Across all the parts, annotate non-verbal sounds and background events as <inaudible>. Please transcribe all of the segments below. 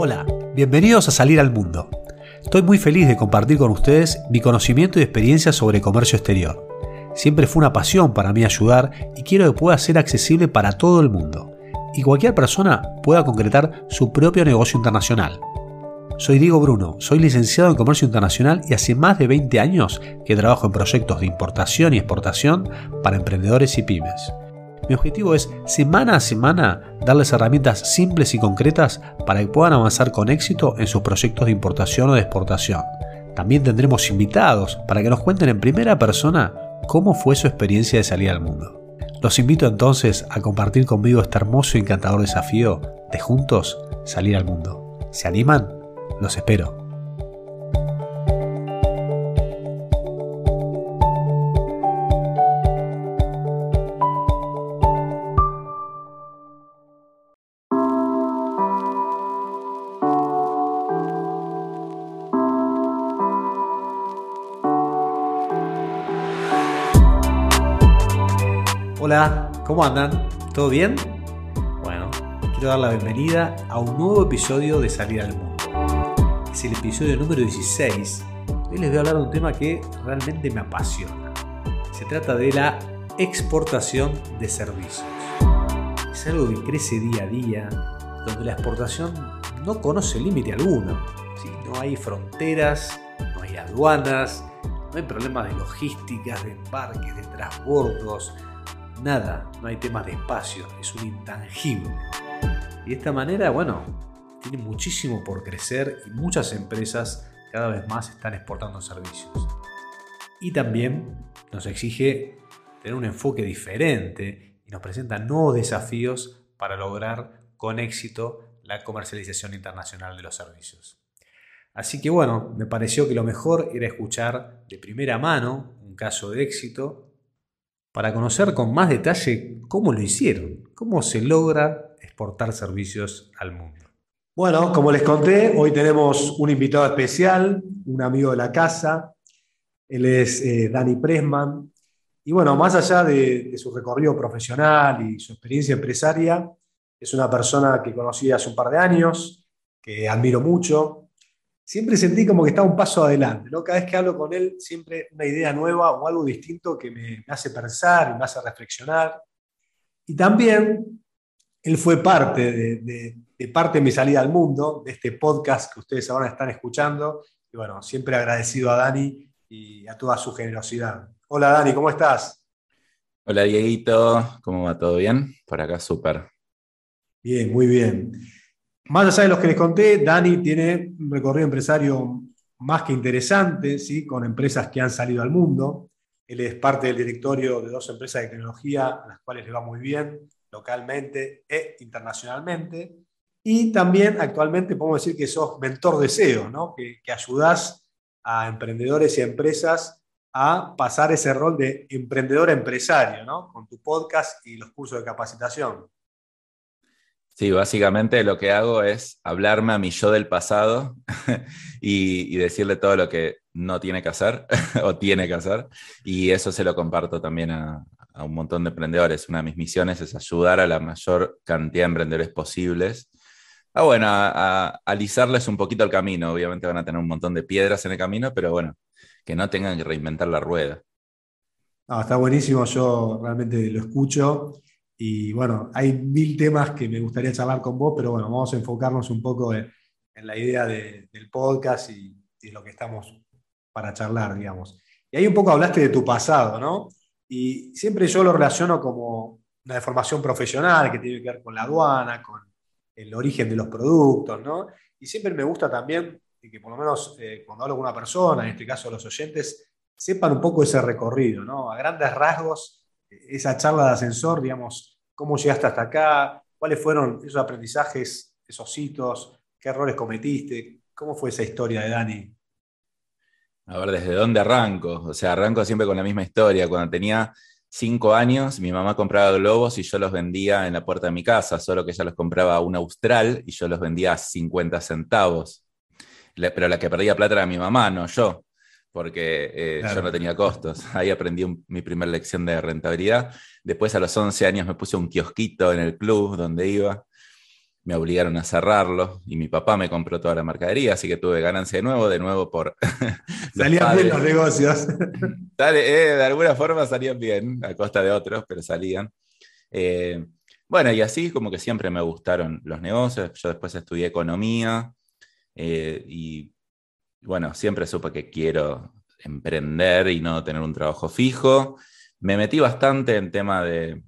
Hola, bienvenidos a Salir al Mundo. Estoy muy feliz de compartir con ustedes mi conocimiento y experiencia sobre comercio exterior. Siempre fue una pasión para mí ayudar y quiero que pueda ser accesible para todo el mundo y cualquier persona pueda concretar su propio negocio internacional. Soy Diego Bruno, soy licenciado en Comercio Internacional y hace más de 20 años que trabajo en proyectos de importación y exportación para emprendedores y pymes. Mi objetivo es semana a semana darles herramientas simples y concretas para que puedan avanzar con éxito en sus proyectos de importación o de exportación. También tendremos invitados para que nos cuenten en primera persona cómo fue su experiencia de salir al mundo. Los invito entonces a compartir conmigo este hermoso y encantador desafío de juntos salir al mundo. ¿Se animan? Los espero. ¿Cómo andan? ¿Todo bien? Bueno, quiero dar la bienvenida a un nuevo episodio de Salir al Mundo. Es el episodio número 16. Hoy les voy a hablar de un tema que realmente me apasiona. Se trata de la exportación de servicios. Es algo que crece día a día, donde la exportación no conoce límite alguno. No hay fronteras, no hay aduanas, no hay problemas de logísticas, de embarques, de transbordos, nada, no hay temas de espacio, es un intangible. Y de esta manera, bueno, tiene muchísimo por crecer y muchas empresas cada vez más están exportando servicios. Y también nos exige tener un enfoque diferente y nos presenta nuevos desafíos para lograr con éxito la comercialización internacional de los servicios. Así que bueno, me pareció que lo mejor era escuchar de primera mano un caso de éxito para conocer con más detalle cómo lo hicieron, cómo se logra exportar servicios al mundo. Bueno, como les conté, hoy tenemos un invitado especial, un amigo de la casa. Él es eh, Dani Pressman. Y bueno, más allá de, de, su recorrido profesional y su experiencia empresaria, es una persona que conocí hace un par de años, que admiro mucho, siempre sentí como que estaba un paso adelante, ¿no? Cada vez que hablo con él, siempre una idea nueva o algo distinto que me, hace pensar y me hace reflexionar. Y también él fue parte de, parte de mi salida al mundo, de este podcast que ustedes ahora están escuchando. Y bueno, siempre agradecido a Dani y a toda su generosidad. Hola Dani, ¿cómo estás? Hola Dieguito, ¿cómo va? ¿Todo bien? Por acá súper. Bien, muy bien. Más allá de los que les conté, Dani tiene un recorrido empresario más que interesante, ¿sí? con empresas que han salido al mundo. Él es parte del directorio de dos empresas de tecnología a las cuales le va muy bien localmente e internacionalmente. Y también actualmente podemos decir que sos mentor de SEO, ¿no? que, que ayudás a emprendedores y empresas a pasar ese rol de emprendedor empresario, ¿no? con tu podcast y los cursos de capacitación. Sí, básicamente lo que hago es hablarme a mi yo del pasado <laughs> y, decirle todo lo que no tiene que hacer <laughs> o tiene que hacer. Y eso se lo comparto también a, un montón de emprendedores. Una de mis misiones es ayudar a la mayor cantidad de emprendedores posibles. Ah, bueno, a, alisarles un poquito el camino. Obviamente van a tener un montón de piedras en el camino, pero bueno, que no tengan que reinventar la rueda. está buenísimo, yo realmente lo escucho y bueno, hay mil temas que me gustaría charlar con vos, pero bueno, vamos a enfocarnos un poco en, la idea del podcast y, de lo que estamos para charlar, digamos. Y ahí un poco hablaste de tu pasado, ¿no? Y siempre yo lo relaciono como una deformación profesional que tiene que ver con la aduana, con el origen de los productos, ¿no? Y siempre me gusta también que por lo menos eh, cuando hablo con una persona, en este caso los oyentes, sepan un poco ese recorrido, ¿no? A grandes rasgos, esa charla de ascensor, digamos, cómo llegaste hasta acá, cuáles fueron esos aprendizajes, esos hitos, qué errores cometiste, cómo fue esa historia de Dani. A ver, ¿desde dónde arranco? O sea, arranco siempre con la misma historia. Cuando tenía cinco años, mi mamá compraba globos y yo los vendía en la puerta de mi casa, solo que ella los compraba a un austral y yo los vendía a 50 centavos. Pero la que perdía plata era mi mamá, no yo porque eh, yo no tenía costos. <laughs> Ahí aprendí mi primera lección de rentabilidad. Después a los 11 años me puse un kiosquito en el club donde iba. me obligaron a cerrarlo y mi papá me compró toda la mercadería, así que tuve ganancia de nuevo, de nuevo por... <laughs> Salían bien los negocios. <laughs> Eh, de alguna forma salían bien, a costa de otros, pero salían. Eh, bueno, y así como que siempre me gustaron los negocios. Yo después estudié economía eh, y bueno, siempre supe que quiero emprender y no tener un trabajo fijo. Me metí bastante en tema de,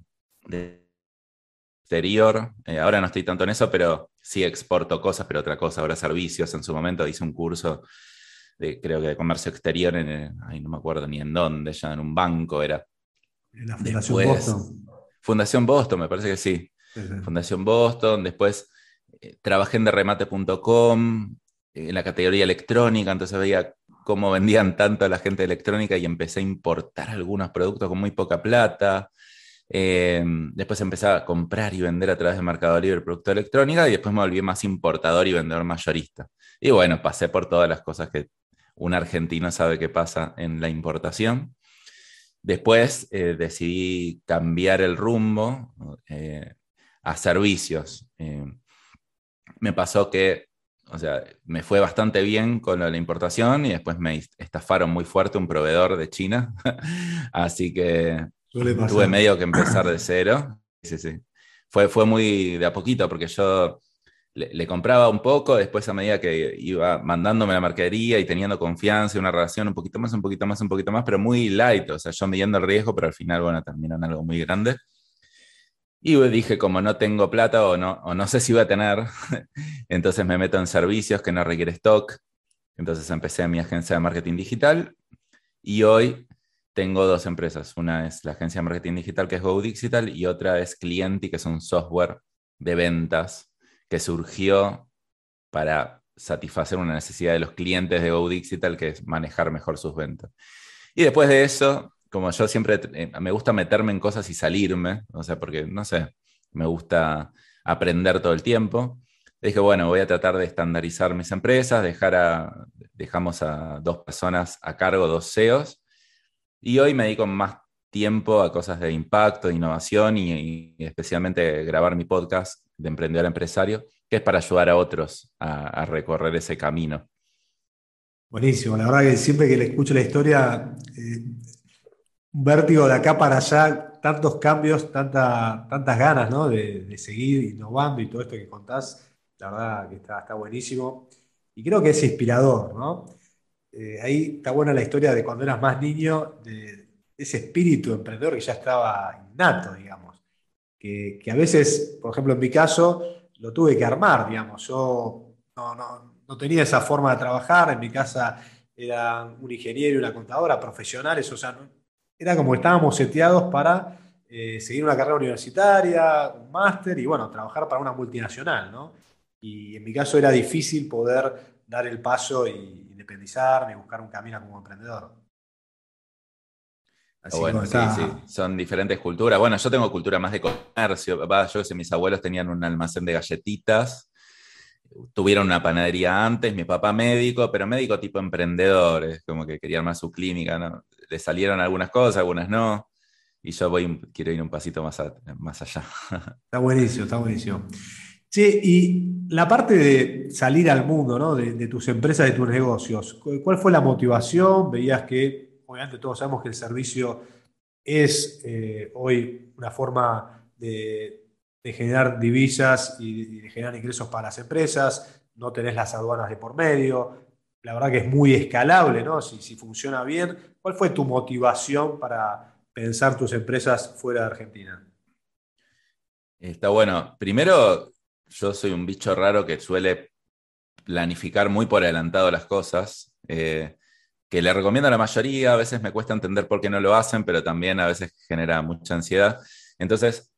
exterior. Eh, ahora no estoy tanto en eso, pero sí exporto cosas, pero otra cosa, ahora servicios. En su momento hice un curso de, creo que de comercio exterior, en, no me acuerdo ni en dónde, ya en un banco era. En la Fundación Boston. Fundación Boston, me parece que sí. Fundación Boston, después eh, trabajé en derremate.com, en la categoría electrónica, entonces veía cómo vendían tanto a la gente electrónica y empecé a importar algunos productos con muy poca plata. Eh, después empecé a comprar y vender a través de Mercado Libre producto electrónica y después me volví más importador y vendedor mayorista. Y bueno, pasé por todas las cosas que un argentino sabe que pasa en la importación. Después eh, decidí cambiar el rumbo eh, a servicios. me pasó que o sea, me fue bastante bien con la importación y después me estafaron muy fuerte un proveedor de China. <laughs> Así que tuve medio que empezar de cero. Sí, sí. Fue, fue muy de a poquito porque yo le, compraba un poco, después a medida que iba mandándome la mercadería y teniendo confianza y una relación un poquito más, un poquito más, un poquito más, pero muy light, o sea, yo midiendo el riesgo, pero al final, bueno, terminó en algo muy grande. Y dije, como no tengo plata o no, o no sé si voy a tener, <laughs> entonces me meto en servicios que no requiere stock. Entonces empecé mi agencia de marketing digital y hoy tengo dos empresas. Una es la agencia de marketing digital que es Go Digital y otra es Clienti, que es un software de ventas que surgió para satisfacer una necesidad de los clientes de Go Digital, que es manejar mejor sus ventas. Y después de eso, como yo siempre eh, me gusta meterme en cosas y salirme, o sea, porque no sé, me gusta aprender todo el tiempo. Dije, bueno, voy a tratar de estandarizar mis empresas, dejar a, dejamos a dos personas a cargo, dos CEOs, y hoy me dedico más tiempo a cosas de impacto, de innovación y, especialmente grabar mi podcast de emprendedor empresario, que es para ayudar a otros a, recorrer ese camino. Buenísimo, la verdad que siempre que le escucho la historia, eh, un vértigo de acá para allá, tantos cambios, tanta, tantas ganas ¿no? de, seguir innovando y todo esto que contás, la verdad que está, está buenísimo. Y creo que es inspirador, ¿no? Eh, ahí está buena la historia de cuando eras más niño, de ese espíritu emprendedor que ya estaba innato, digamos. Que, que, a veces, por ejemplo, en mi caso, lo tuve que armar, digamos. Yo no, no, no tenía esa forma de trabajar, en mi casa era un ingeniero y una contadora profesionales, o sea, no, era como que estábamos seteados para eh, seguir una carrera universitaria, un máster y bueno, trabajar para una multinacional, ¿no? Y en mi caso era difícil poder dar el paso y independizarme, buscar un camino como emprendedor. Así bueno, sí, sí, son diferentes culturas. Bueno, yo tengo cultura más de comercio. Yo sé, mis abuelos tenían un almacén de galletitas, tuvieron una panadería antes, mi papá médico, pero médico tipo emprendedores, como que querían más su clínica, ¿no? Le salieron algunas cosas, algunas no, y yo quiero ir un pasito más, más allá. <laughs> Está buenísimo, está buenísimo. Sí, y la parte de salir al mundo, ¿no? de, tus empresas, de tus negocios, ¿cuál fue la motivación? Veías que, obviamente todos sabemos que el servicio es eh, hoy una forma de, generar divisas y, de generar ingresos para las empresas, no tenés las aduanas de por medio, la verdad que es muy escalable, ¿no? Si, si funciona bien, ¿cuál fue tu motivación para pensar tus empresas fuera de Argentina? Está bueno. Primero, yo soy un bicho raro que suele planificar muy por adelantado las cosas, eh, que le recomiendo a la mayoría, a veces me cuesta entender por qué no lo hacen, pero también a veces genera mucha ansiedad. Entonces,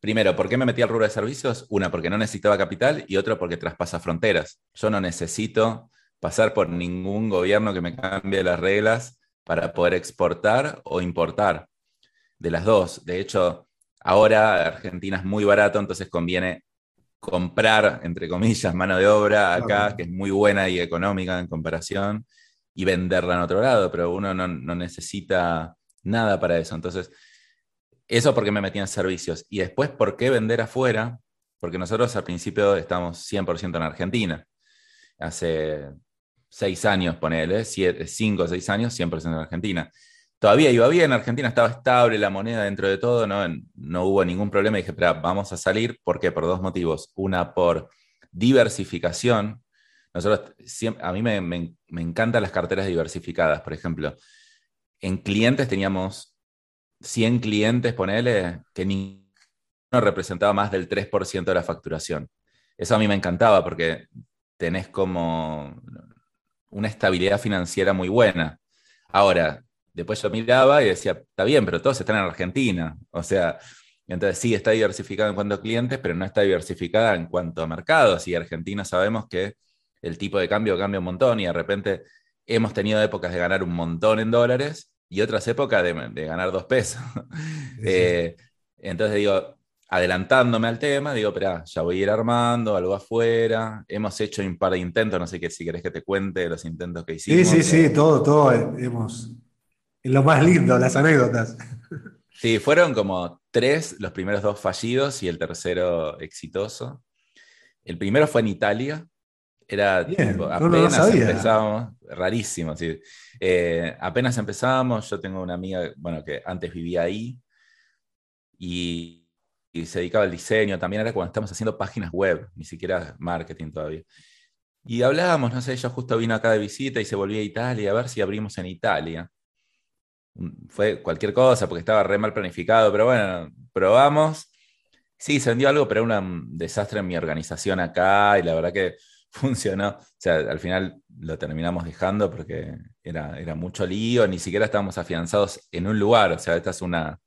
primero, ¿por qué me metí al rubro de servicios? Una, porque no necesitaba capital y otra, porque traspasa fronteras. Yo no necesito pasar por ningún gobierno que me cambie las reglas para poder exportar o importar. De las dos. De hecho, ahora Argentina es muy barato, entonces conviene comprar, entre comillas, mano de obra acá, que es muy buena y económica en comparación, y venderla en otro lado, pero uno no, no necesita nada para eso. Entonces, eso porque me metí en servicios. Y después, ¿por qué vender afuera? porque nosotros al principio estamos 100% en Argentina. Hace seis años, ponele, cinco o seis años, 100% en Argentina. Todavía iba bien, Argentina estaba estable, la moneda dentro de todo, no, no hubo ningún problema. Y dije, pero vamos a salir, ¿por qué? Por dos motivos. Una, por diversificación. Nosotros, a mí me, me, me encantan las carteras diversificadas, por ejemplo. En clientes teníamos 100 clientes, ponele, que ninguno representaba más del 3% de la facturación. Eso a mí me encantaba porque tenés como una estabilidad financiera muy buena. Ahora, después yo miraba y decía, está bien, pero todos están en Argentina. O sea, entonces sí está diversificada en cuanto a clientes, pero no está diversificada en cuanto a mercados. Y Argentina sabemos que el tipo de cambio cambia un montón y de repente hemos tenido épocas de ganar un montón en dólares y otras épocas de, ganar dos pesos. <laughs> Eh, entonces digo, adelantándome al tema, digo, pero ya voy a ir armando algo afuera. Hemos hecho un par de intentos, no sé qué, si querés que te cuente los intentos que hicimos. Sí, sí, sí, todo, todo hemos. Es lo más lindo, las anécdotas. <laughs> Sí, fueron como tres, los primeros dos fallidos y el tercero exitoso. El primero fue en Italia. Era apenas empezábamos, rarísimo, sí. Eh, apenas empezábamos, yo tengo una amiga, bueno, que antes vivía ahí y, se dedicaba al diseño, también era cuando estamos haciendo páginas web, ni siquiera marketing todavía. Y hablábamos, no sé, ella justo vino acá de visita y se volvía a Italia, a ver si abrimos en Italia. Mm, fue cualquier cosa porque estaba re mal planificado, pero bueno, probamos. Sí, se vendió algo, pero era un desastre en mi organización acá y la verdad que <laughs> funcionó. O sea, al final lo terminamos dejando porque era, era mucho lío, ni siquiera estábamos afianzados en un lugar. O sea, esta es una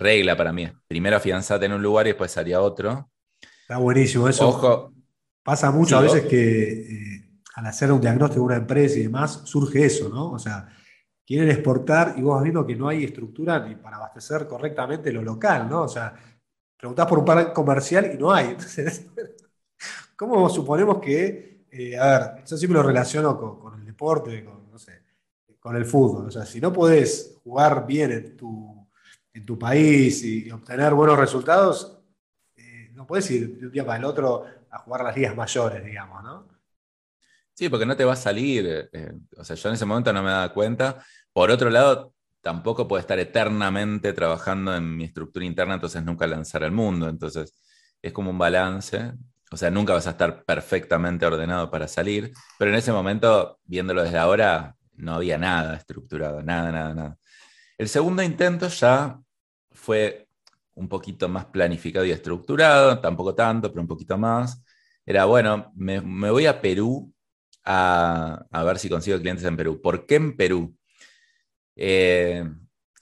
regla para mí. Primero afianzate en un lugar y después haría otro. Está buenísimo. Eso Ojo, pasa mucho a veces que eh, al hacer un diagnóstico de una empresa y demás, surge eso, ¿no? O sea, quieren exportar y vos vas viendo que no hay estructura ni para abastecer correctamente lo local, ¿no? O sea, preguntás por un par comercial y no hay. Entonces, <laughs> ¿Cómo suponemos que, eh, a ver, yo siempre lo relaciono con, el deporte, con, no sé, con el fútbol. O sea, si no podés jugar bien en tu, en tu país y, obtener buenos resultados, eh, no podés ir de un día para el otro a jugar las ligas mayores, digamos, ¿no? Sí, porque no te va a salir. Eh, o sea, yo en ese momento no me daba cuenta. Por otro lado, tampoco puedo estar eternamente trabajando en mi estructura interna, entonces nunca lanzar al mundo. Entonces, es como un balance. O sea, nunca vas a estar perfectamente ordenado para salir, pero en ese momento, viéndolo desde ahora, no había nada estructurado, nada, nada, nada. El segundo intento ya fue un poquito más planificado y estructurado, tampoco tanto, pero un poquito más. Era, bueno, me, voy a Perú a, ver si consigo clientes en Perú. ¿Por qué en Perú? Eh,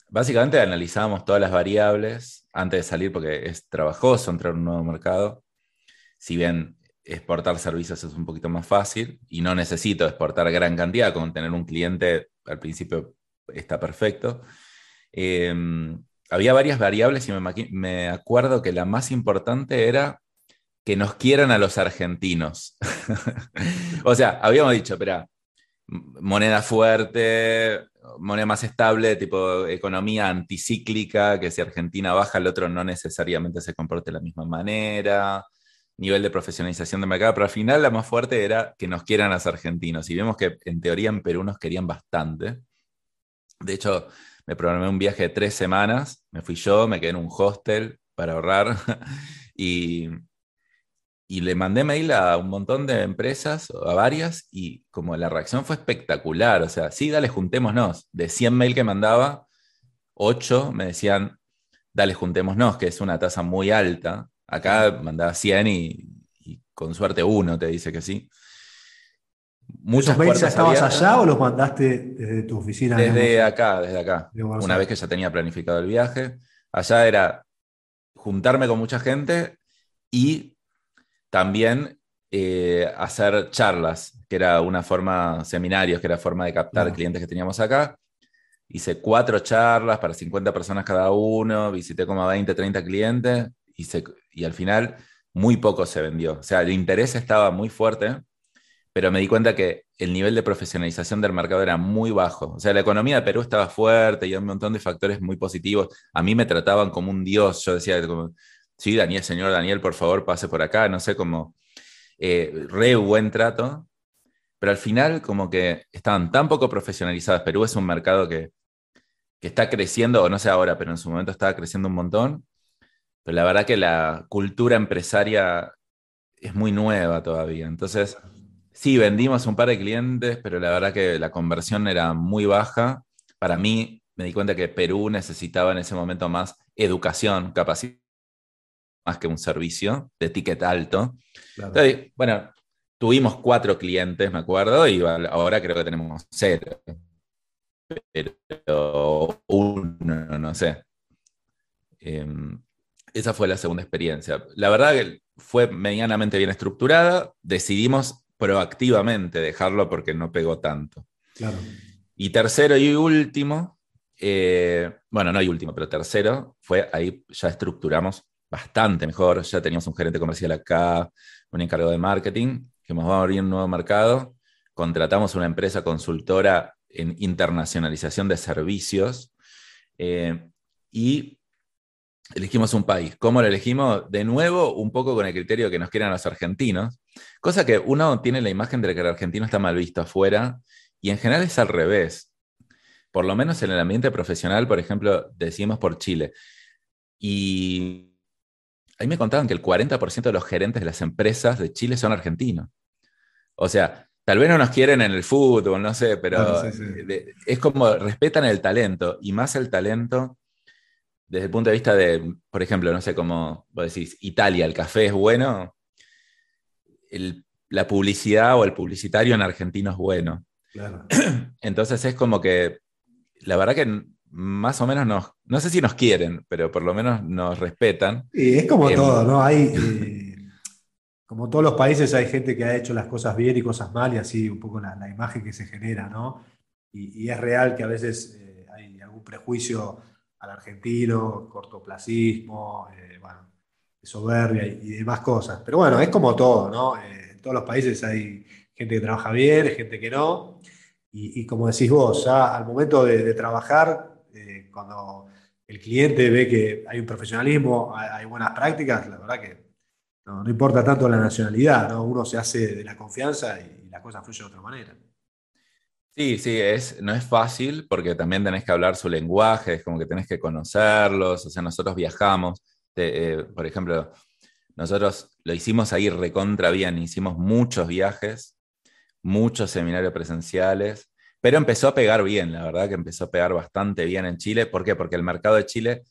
básicamente analizábamos todas las variables antes de salir porque es trabajoso entrar en un nuevo mercado si bien exportar servicios es un poquito más fácil y no necesito exportar gran cantidad, con tener un cliente al principio está perfecto. Em, había varias variables y me, acuerdo que la más importante era que nos quieran a los argentinos. <laughs> o sea, habíamos dicho, espera, moneda fuerte, moneda más estable, tipo economía anticíclica, que si Argentina baja, el otro no necesariamente se comporte de la misma manera nivel de profesionalización de mercado, pero al final la más fuerte era que nos quieran los argentinos. Y vemos que en teoría en Perú nos querían bastante. De hecho, me programé un viaje de tres semanas, me fui yo, me quedé en un hostel para ahorrar <laughs> y, y le mandé mail a un montón de empresas, a varias, y como la reacción fue espectacular, o sea, sí, dale, juntémonos. De 100 mail que mandaba, 8 me decían, dale, juntémonos, que es una tasa muy alta. Acá mandaba 100 y, con suerte uno te dice que sí. Muchas mails ya estabas allá o los mandaste desde tu oficina? Desde acá, desde acá. Una vez que ya tenía planificado el viaje. Allá era juntarme con mucha gente y también eh, hacer charlas, que era una forma, seminarios, que era forma de captar clientes que teníamos acá. Hice cuatro charlas para 50 personas cada uno, visité como 20, 30 clientes y se, y al final muy poco se vendió. O sea, el interés estaba muy fuerte, pero me di cuenta que el nivel de profesionalización del mercado era muy bajo. O sea, la economía de Perú estaba fuerte y un montón de factores muy positivos. A mí me trataban como un dios. Yo decía, sí, Daniel, señor Daniel, por favor, pase por acá, no sé cómo, eh, re buen trato, pero al final como que estaban tan poco profesionalizadas. Perú es un mercado que, que está creciendo, o no sé ahora, pero en su momento estaba creciendo un montón, pero la verdad que la cultura empresaria es muy nueva todavía. Entonces, sí, vendimos un par de clientes, pero la verdad que la conversión era muy baja. Para mí, me di cuenta que Perú necesitaba en ese momento más educación, capacidad, más que un servicio de ticket alto. Entonces, bueno, tuvimos cuatro clientes, me acuerdo, y ahora creo que tenemos cero. Pero uno, no sé. Em, esa fue la segunda experiencia. La verdad que fue medianamente bien estructurada. Decidimos proactivamente dejarlo porque no pegó tanto. Claro. Y tercero y último, eh, bueno, no y último, pero tercero, fue ahí ya estructuramos bastante mejor. Ya teníamos un gerente comercial acá, un encargado de marketing, que nos va a abrir un nuevo mercado. Contratamos una empresa consultora en internacionalización de servicios eh, y elegimos un país. ¿Cómo lo elegimos? De nuevo, un poco con el criterio que nos quieran los argentinos, cosa que uno tiene la imagen de que el argentino está mal visto afuera y en general es al revés. Por lo menos en el ambiente profesional, por ejemplo, decimos por Chile. Y ahí me contaban que el 40% de los gerentes de las empresas de Chile son argentinos. O sea, tal vez no nos quieren en el fútbol, no sé, pero es como respetan el talento y más el talento desde el punto de vista de, por ejemplo, no sé cómo vos decís, Italia, el café es bueno, la publicidad o el publicitario en argentino es bueno. <clears throat> Entonces es como que, la verdad que más o menos nos, no sé si nos quieren, pero por lo menos nos respetan. Y es como em, todo, ¿no? Hay, <laughs> eh, como todos los países hay gente que ha hecho las cosas bien y cosas mal y así un poco la, imagen que se genera, ¿no? Y, es real que a veces eh, hay algún prejuicio al argentino, cortoplacismo, eh, soberbia y, demás cosas. Pero bueno, es como todo, ¿no? Eh, en todos los países hay gente que trabaja bien, gente que no. Y, como decís vos, ya al momento de, trabajar, eh, cuando el cliente ve que hay un profesionalismo, hay, buenas prácticas, la verdad que no, importa tanto la nacionalidad, ¿no? Uno se hace de la confianza y, y la cosa fluye de otra manera. Sí, sí, es, no es fácil porque también tenés que hablar su lenguaje, es como que tenés que conocerlos, o sea, nosotros viajamos, eh, por ejemplo, nosotros lo hicimos ahí recontra bien, hicimos muchos viajes, muchos seminarios presenciales, pero empezó a pegar bien, la verdad que empezó a pegar bastante bien en Chile. ¿Por qué? Porque el mercado de Chile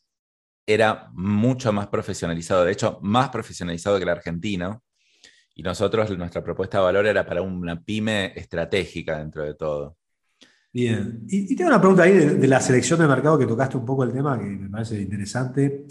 era mucho más profesionalizado, de hecho, más profesionalizado que el argentino. Y nosotros, nuestra propuesta de valor era para una pyme estratégica dentro de todo. Bien. Y, tengo una pregunta ahí de, la selección de mercado que tocaste un poco el tema, que me parece interesante.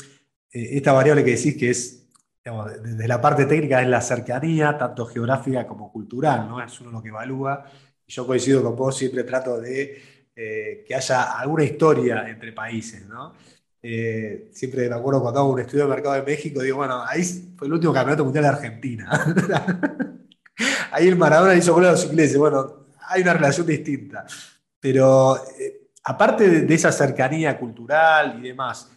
Eh, esta variable que decís que es, digamos, desde la parte técnica es la cercanía, tanto geográfica como cultural, ¿no? Es uno lo que evalúa. Yo coincido con vos, siempre trato de eh, que haya alguna historia entre países, ¿no? Eh, siempre me acuerdo cuando hago un estudio de mercado de México, digo, bueno, ahí fue el último campeonato mundial de Argentina. <laughs> ahí el Maradona hizo gol a los ingleses. Bueno, hay una relación distinta. Pero aparte de, esa cercanía cultural y demás,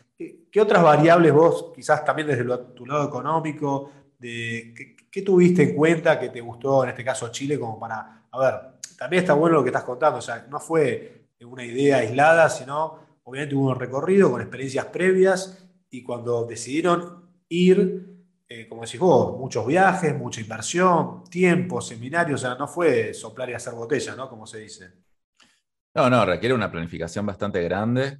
¿qué, otras variables vos, quizás también desde tu lado económico, de, ¿qué, tuviste en cuenta que te gustó, en este caso Chile, como para, a ver, también está bueno lo que estás contando, o sea, no fue una idea aislada, sino obviamente hubo un recorrido con experiencias previas y cuando decidieron ir, eh, como decís vos, muchos viajes, mucha inversión, tiempo, seminarios, o sea, no fue soplar y hacer botella, ¿no? Como se dice. No, no, requiere una planificación bastante grande.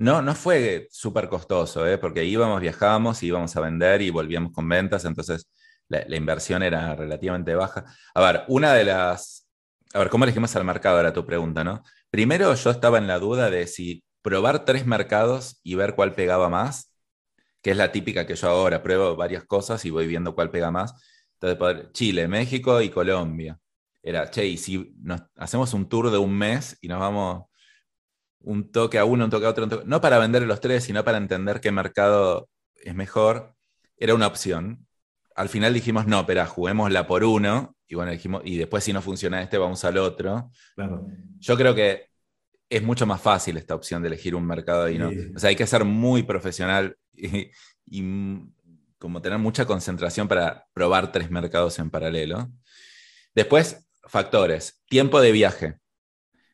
No, no fue súper costoso, ¿eh? porque íbamos, viajábamos, íbamos a vender y volvíamos con ventas, entonces la, inversión era relativamente baja. A ver, una de las... A ver, ¿cómo elegimos al mercado? Era tu pregunta, ¿no? Primero yo estaba en la duda de si probar tres mercados y ver cuál pegaba más, que es la típica que yo ahora pruebo varias cosas y voy viendo cuál pega más. Entonces, Chile, México y Colombia era, che, y si nos hacemos un tour de un mes y nos vamos un toque a uno, un toque a otro, no para vender los tres, sino para entender qué mercado es mejor, era una opción. Al final dijimos, no, pero juguémosla por uno, y bueno, dijimos, y después si no funciona este, vamos al otro. Yo creo que es mucho más fácil esta opción de elegir un mercado y no. O sea, hay que ser muy profesional <laughs> y como tener mucha concentración para probar tres mercados en paralelo. Después, factores. Tiempo de viaje.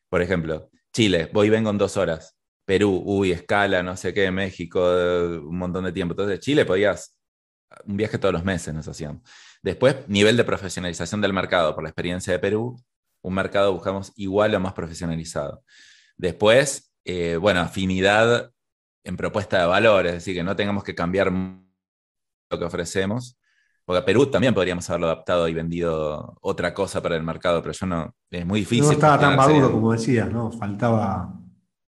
Por ejemplo, Chile, voy y vengo en dos horas. Perú, uy, escala, no sé qué, México, un montón de tiempo. Entonces, Chile podías, un viaje todos los meses nos hacíamos. Después, nivel de profesionalización del mercado. Por la experiencia de Perú, un mercado buscamos igual o más profesionalizado. Después, eh, bueno, afinidad en propuesta de valor, es decir, que no tengamos que cambiar lo que ofrecemos, porque a Perú también podríamos haberlo adaptado y vendido otra cosa para el mercado, pero yo no, es muy difícil. No estaba tan maduro como decías, ¿no? Faltaba...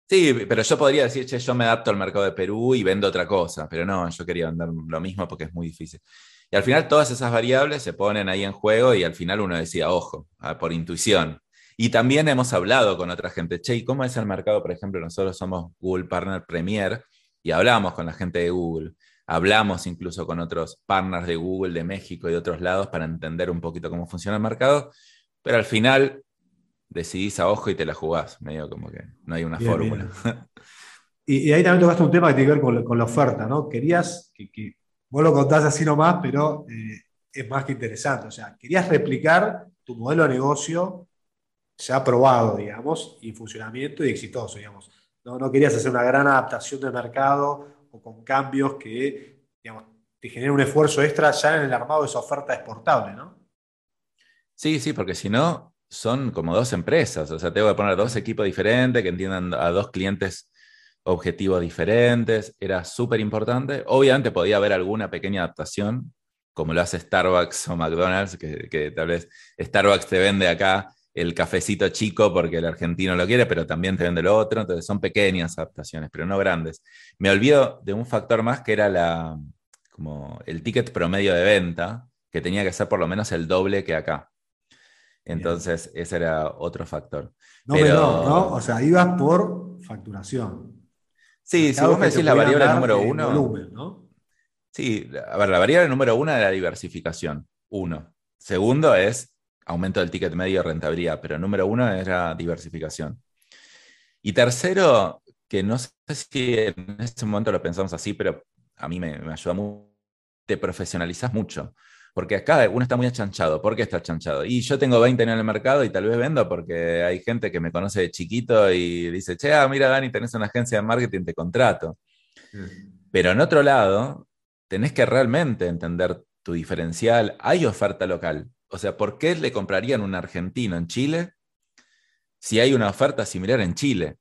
Sí, pero yo podría decir, che, yo me adapto al mercado de Perú y vendo otra cosa, pero no, yo quería vender lo mismo porque es muy difícil. Y al final todas esas variables se ponen ahí en juego y al final uno decía, ojo, ah, por intuición. Y también hemos hablado con otra gente, che, ¿y cómo es el mercado? Por ejemplo, nosotros somos Google Partner Premier y hablamos con la gente de Google. Hablamos incluso con otros partners de Google de México y de otros lados para entender un poquito cómo funciona el mercado, pero al final decidís a ojo y te la jugás, medio como que no hay una fórmula. Y, ahí también tocaste un tema que tiene que ver con, la oferta, ¿no? Querías, que, vos lo contás así nomás, pero eh, es más que interesante, o sea, querías replicar tu modelo de negocio ha probado, digamos, y funcionamiento y exitoso, digamos. No, no querías hacer una gran adaptación del mercado o con cambios que, digamos, te generen un esfuerzo extra ya en el armado de esa oferta exportable, ¿no? Sí, sí, porque si no, son como dos empresas. O sea, tengo que poner dos equipos diferentes que entiendan a dos clientes objetivos diferentes. Era súper importante. Obviamente podía haber alguna pequeña adaptación, como lo hace Starbucks o McDonald's, que, que tal vez Starbucks te vende acá el cafecito chico porque el argentino lo quiere, pero también te vende lo otro. Entonces son pequeñas adaptaciones, pero no grandes. Me olvido de un factor más que era la, como el ticket promedio de venta, que tenía que ser por lo menos el doble que acá. Entonces, ese era otro factor. No, pero, no, O sea, ibas por facturación. Sí, si vos me decís la variable número uno. Sí, a ver, la variable número uno es la diversificación. Uno. Segundo es aumento del ticket medio, rentabilidad, pero número uno era diversificación. Y tercero, que no sé si en este momento lo pensamos así, pero a mí me, ayuda mucho, te profesionalizas mucho. Porque acá uno está muy achanchado. ¿Por qué está achanchado? Y yo tengo 20 años en el mercado y tal vez vendo porque hay gente que me conoce de chiquito y dice, che, ah, mira Dani, tenés una agencia de marketing, te contrato. Pero en otro lado, tenés que realmente entender tu diferencial. Hay oferta local. O sea, ¿por qué le comprarían un argentino en Chile si hay una oferta similar en Chile?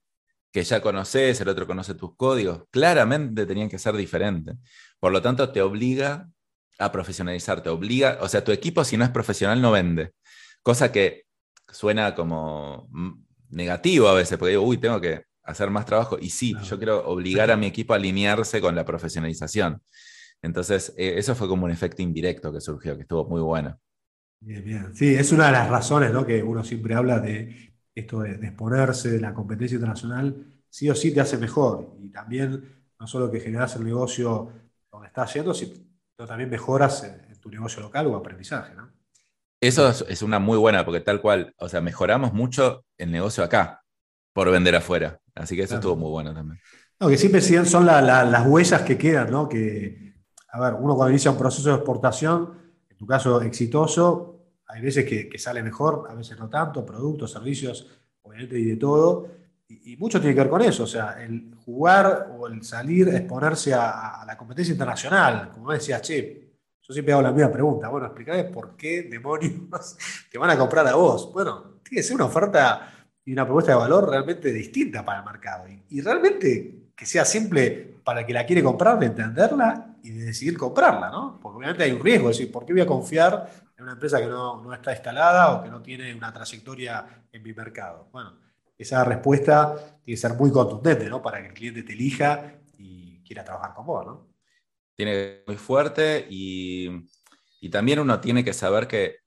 Que ya conoces, el otro conoce tus códigos. Claramente tenían que ser diferentes. Por lo tanto, te obliga a profesionalizar, te obliga, o sea, tu equipo si no es profesional no vende. Cosa que suena como negativo a veces, porque digo, uy, tengo que hacer más trabajo. Y sí, yo quiero obligar a mi equipo a alinearse con la profesionalización. Entonces, eh, eso fue como un efecto indirecto que surgió, que estuvo muy bueno. Bien, bien. Sí, es una de las razones ¿no? que uno siempre habla de esto de, exponerse de la competencia internacional, sí o sí te hace mejor. Y también, no solo que generas el negocio donde estás haciendo, sino también mejoras en, tu negocio local o aprendizaje. ¿no? Eso es, una muy buena, porque tal cual, o sea, mejoramos mucho el negocio acá por vender afuera. Así que eso estuvo muy bueno también. No, que siempre son las huellas que quedan, ¿no? Que, a ver, uno cuando inicia un proceso de exportación, en tu caso exitoso, hay veces que, sale mejor, a veces no tanto, productos, servicios, obviamente y de todo. Y, mucho tiene que ver con eso, o sea, el jugar o el salir, exponerse a, la competencia internacional. Como decías, che, yo siempre hago la misma pregunta, bueno, explícame por qué demonios <laughs> te van a comprar a vos. Bueno, tiene que ser una oferta y una propuesta de valor realmente distinta para el mercado. Y, realmente que sea simple para el que la quiere comprar, de entenderla y de decidir comprarla, ¿no? Porque obviamente hay un riesgo, es decir, ¿por qué voy a confiar en una empresa que no, está instalada o que no tiene una trayectoria en mi mercado? Bueno, esa respuesta tiene que ser muy contundente, ¿no? Para que el cliente te elija y quiera trabajar con vos, ¿no? Tiene que ser muy fuerte y, también uno tiene que saber que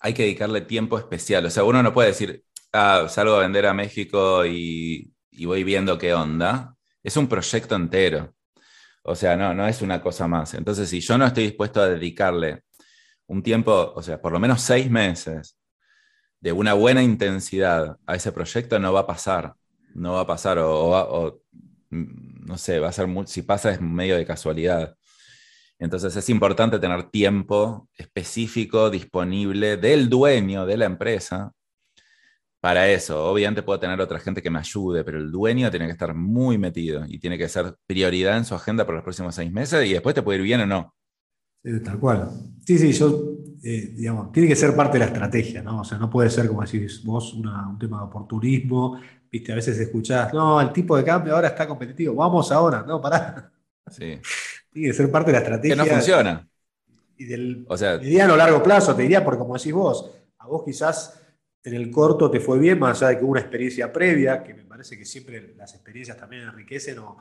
hay que dedicarle tiempo especial. O sea, uno no puede decir, ah, salgo a vender a México y, y voy viendo qué onda. Es un proyecto entero. O sea, no, no es una cosa más. Entonces, si yo no estoy dispuesto a dedicarle un tiempo, o sea, por lo menos seis meses de una buena intensidad a ese proyecto, no va a pasar. No va a pasar, o, no sé, va a ser, si pasa es medio de casualidad. Entonces es importante tener tiempo específico disponible del dueño de la empresa para eso. Obviamente puedo tener otra gente que me ayude, pero el dueño tiene que estar muy metido y tiene que ser prioridad en su agenda por los próximos seis meses y después te puede ir bien o no. tal cual. Sí, sí, yo, eh, digamos, tiene que ser parte de la estrategia, ¿no? O sea, no puede ser como decís vos un tema de oportunismo, viste, a veces escuchás, no, el tipo de cambio ahora está competitivo, vamos ahora, no, pará. Sí. <laughs> Tiene que ser parte de la estrategia. Que no funciona. Y del o sea, mediano largo plazo, te diría, porque como decís vos, a vos quizás en el corto te fue bien, más allá de que hubo una experiencia previa, que me parece que siempre las experiencias también enriquecen, o,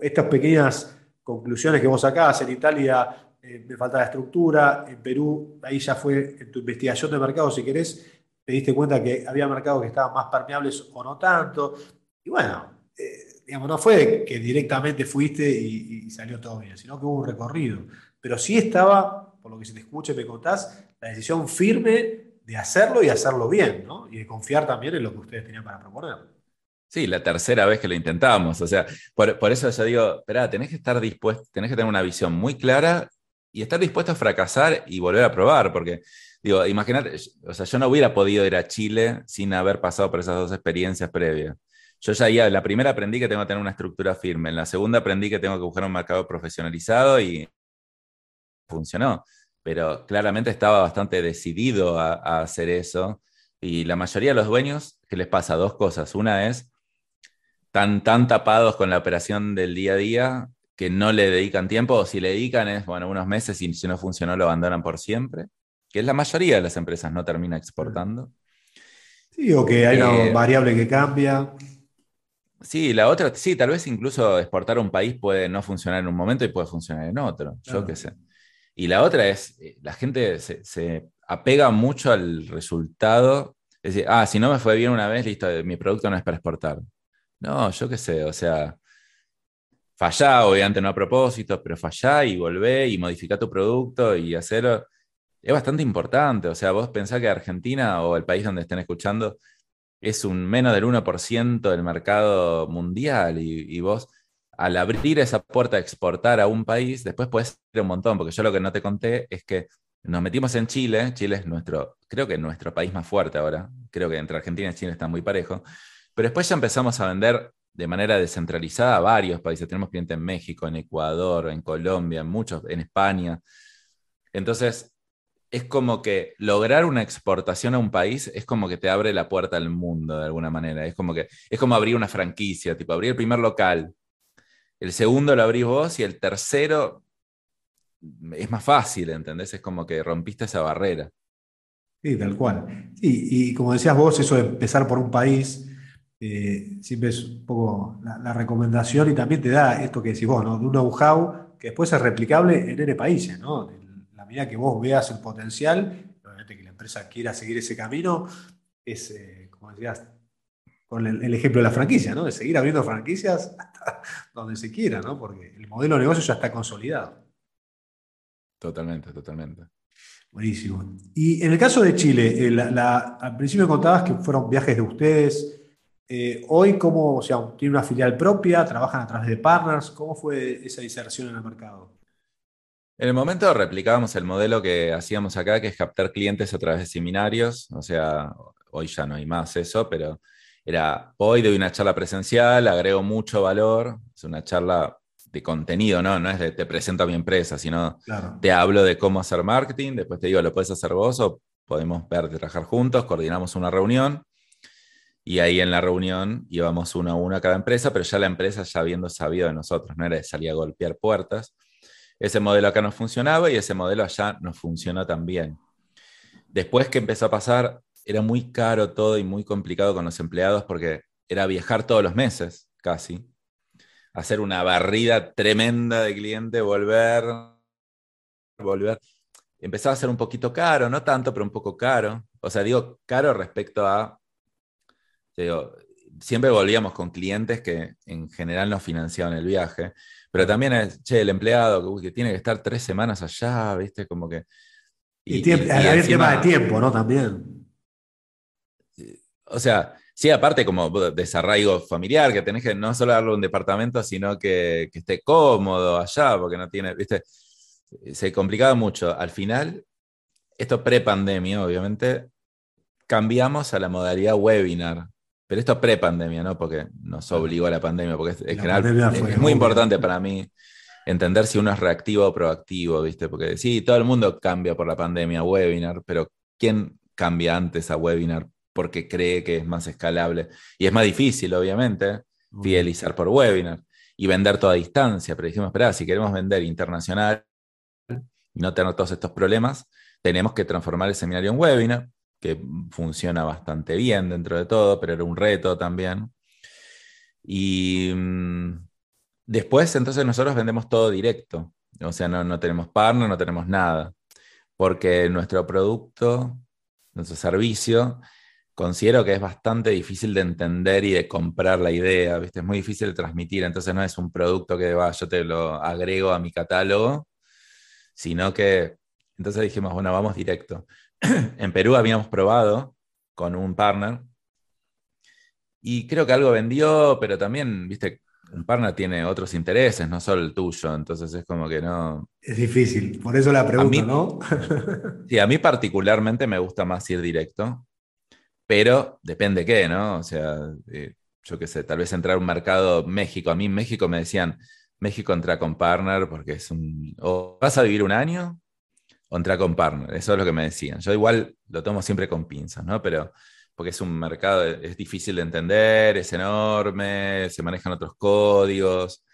estas pequeñas conclusiones que vos sacás, en Italia eh, me falta la estructura, en Perú, ahí ya fue en tu investigación de mercado, si querés, te diste cuenta que había mercados que estaban más permeables o no tanto, y bueno, eh, digamos, no fue que directamente fuiste y, salió todo bien, sino que hubo un recorrido. Pero sí estaba, por lo que se te escucha y me contás, la decisión firme de hacerlo y hacerlo bien, ¿no? Y de confiar también en lo que ustedes tenían para proponer. Sí, la tercera vez que lo intentamos. O sea, por, eso yo digo, espera, tenés que estar dispuesto, tenés que tener una visión muy clara y estar dispuesto a fracasar y volver a probar, porque digo, imagínate, o sea, yo no hubiera podido ir a Chile sin haber pasado por esas dos experiencias previas. Yo ya, ya, la primera aprendí que tengo que tener una estructura firme, en la segunda aprendí que tengo que buscar un mercado profesionalizado y funcionó, pero claramente estaba bastante decidido a, hacer eso. Y la mayoría de los dueños, ¿qué les pasa? Dos cosas. Una es, tan, tan tapados con la operación del día a día que no le dedican tiempo, o si le dedican es, bueno, unos meses y si no funcionó lo abandonan por siempre, que es la mayoría de las empresas, no termina exportando. Sí, o que hay una eh, variable que cambia. Sí, la otra, sí, tal vez incluso exportar a un país puede no funcionar en un momento y puede funcionar en otro, yo qué sé. Y la otra es, eh, la gente se, apega mucho al resultado. Es decir, ah, si no me fue bien una vez, listo, mi producto no es para exportar. No, yo qué sé, o sea, fallá, obviamente no a propósito, pero fallá y volvé y modificar tu producto y hacerlo. Es bastante importante, o sea, vos pensás que Argentina o el país donde estén escuchando es un menos del 1% del mercado mundial y, vos al abrir esa puerta a exportar a un país, después puedes ir un montón, porque yo lo que no te conté es que nos metimos en Chile, Chile es nuestro, creo que nuestro país más fuerte ahora, creo que entre Argentina y Chile está muy parejo, pero después ya empezamos a vender de manera descentralizada a varios países, tenemos clientes en México, en Ecuador, en Colombia, en muchos, en España. Entonces, es como que lograr una exportación a un país es como que te abre la puerta al mundo de alguna manera. Es como que es como abrir una franquicia, tipo abrir el primer local. El segundo lo abrís vos y el tercero es más fácil, ¿entendés? Es como que rompiste esa barrera. Sí, tal cual. y como decías vos, eso de empezar por un país, eh, siempre es un poco la, recomendación y también te da esto que decís vos, ¿no? De un know-how que después es replicable en N países, ¿no? medida que vos veas el potencial, obviamente que la empresa quiera seguir ese camino, es, eh, como decías, con el, ejemplo de la franquicia, ¿no? De seguir abriendo franquicias hasta <laughs> donde se quiera, ¿no? Porque el modelo de negocio ya está consolidado. Totalmente, totalmente. Buenísimo. Y en el caso de Chile, eh, al principio contabas que fueron viajes de ustedes. Eh, hoy, ¿cómo, o sea, tiene una filial propia? ¿Trabajan a través de partners? ¿Cómo fue esa inserción en el mercado? En el momento replicábamos el modelo que hacíamos acá, que es captar clientes a través de seminarios. O sea, hoy ya no hay más eso, pero era, hoy doy una charla presencial, agrego mucho valor, es una charla de contenido, ¿no? No es de te presento a mi empresa, sino te hablo de cómo hacer marketing, después te digo, lo puedes hacer vos o podemos ver, trabajar juntos, coordinamos una reunión y ahí en la reunión íbamos uno a uno a cada empresa, pero ya la empresa ya habiendo sabido de nosotros, no era de salir a golpear puertas. Ese modelo acá no funcionaba y ese modelo allá no funcionó también. Después que empezó a pasar, era muy caro todo y muy complicado con los empleados porque era viajar todos los meses, casi. Hacer una barrida tremenda de cliente, volver, volver. Empezaba a ser un poquito caro, no tanto, pero un poco caro. O sea, digo caro respecto a, digo, siempre volvíamos con clientes que en general nos financiaban el viaje, pero también es, che, el empleado que, tiene que estar tres semanas allá, ¿viste? Como que... Y, y, hay tema de tiempo, ¿no? También. O sea, sí, aparte como desarraigo familiar, que tenés que no solo darle un departamento, sino que, que esté cómodo allá, porque no tiene, ¿viste? se complicaba mucho. Al final, esto pre-pandemia, obviamente, cambiamos a la modalidad webinar. Pero esto pre-pandemia, ¿no? Porque nos obligó a la pandemia, porque es, general, es, muy importante para mí entender si uno es reactivo o proactivo, ¿viste? Porque sí, todo el mundo cambia por la pandemia a webinar, pero ¿quién cambia antes a webinar porque cree que es más escalable? Y es más difícil, obviamente, fidelizar por webinar y vender toda distancia. Pero dijimos, espera, si queremos vender internacional y no tener todos estos problemas, tenemos que transformar el seminario en webinar, que funciona bastante bien dentro de todo, pero era un reto también. Y mm, después, entonces, nosotros vendemos todo directo. O sea, no, no tenemos partner, no tenemos nada. Porque nuestro producto, nuestro servicio, considero que es bastante difícil de entender y de comprar la idea, ¿viste? Es muy difícil de transmitir, entonces no es un producto que va, yo te lo agrego a mi catálogo, sino que, entonces dijimos, bueno, vamos directo. <clears throat> en Perú habíamos probado con un partner y creo que algo vendió, pero también, viste, un partner tiene otros intereses, no solo el tuyo, entonces es como que no... Es difícil, por eso la pregunta, ¿no? sí, a mí particularmente me gusta más ir directo, pero depende qué, ¿no? O sea, eh, yo qué sé, tal vez entrar a un mercado México, a mí en México me decían, México entra con partner porque es un... O vas a vivir un año o entra con partner, eso es lo que me decían. Yo igual lo tomo siempre con pinzas, ¿no? Pero porque es un mercado, es difícil de entender, es enorme, se manejan otros códigos.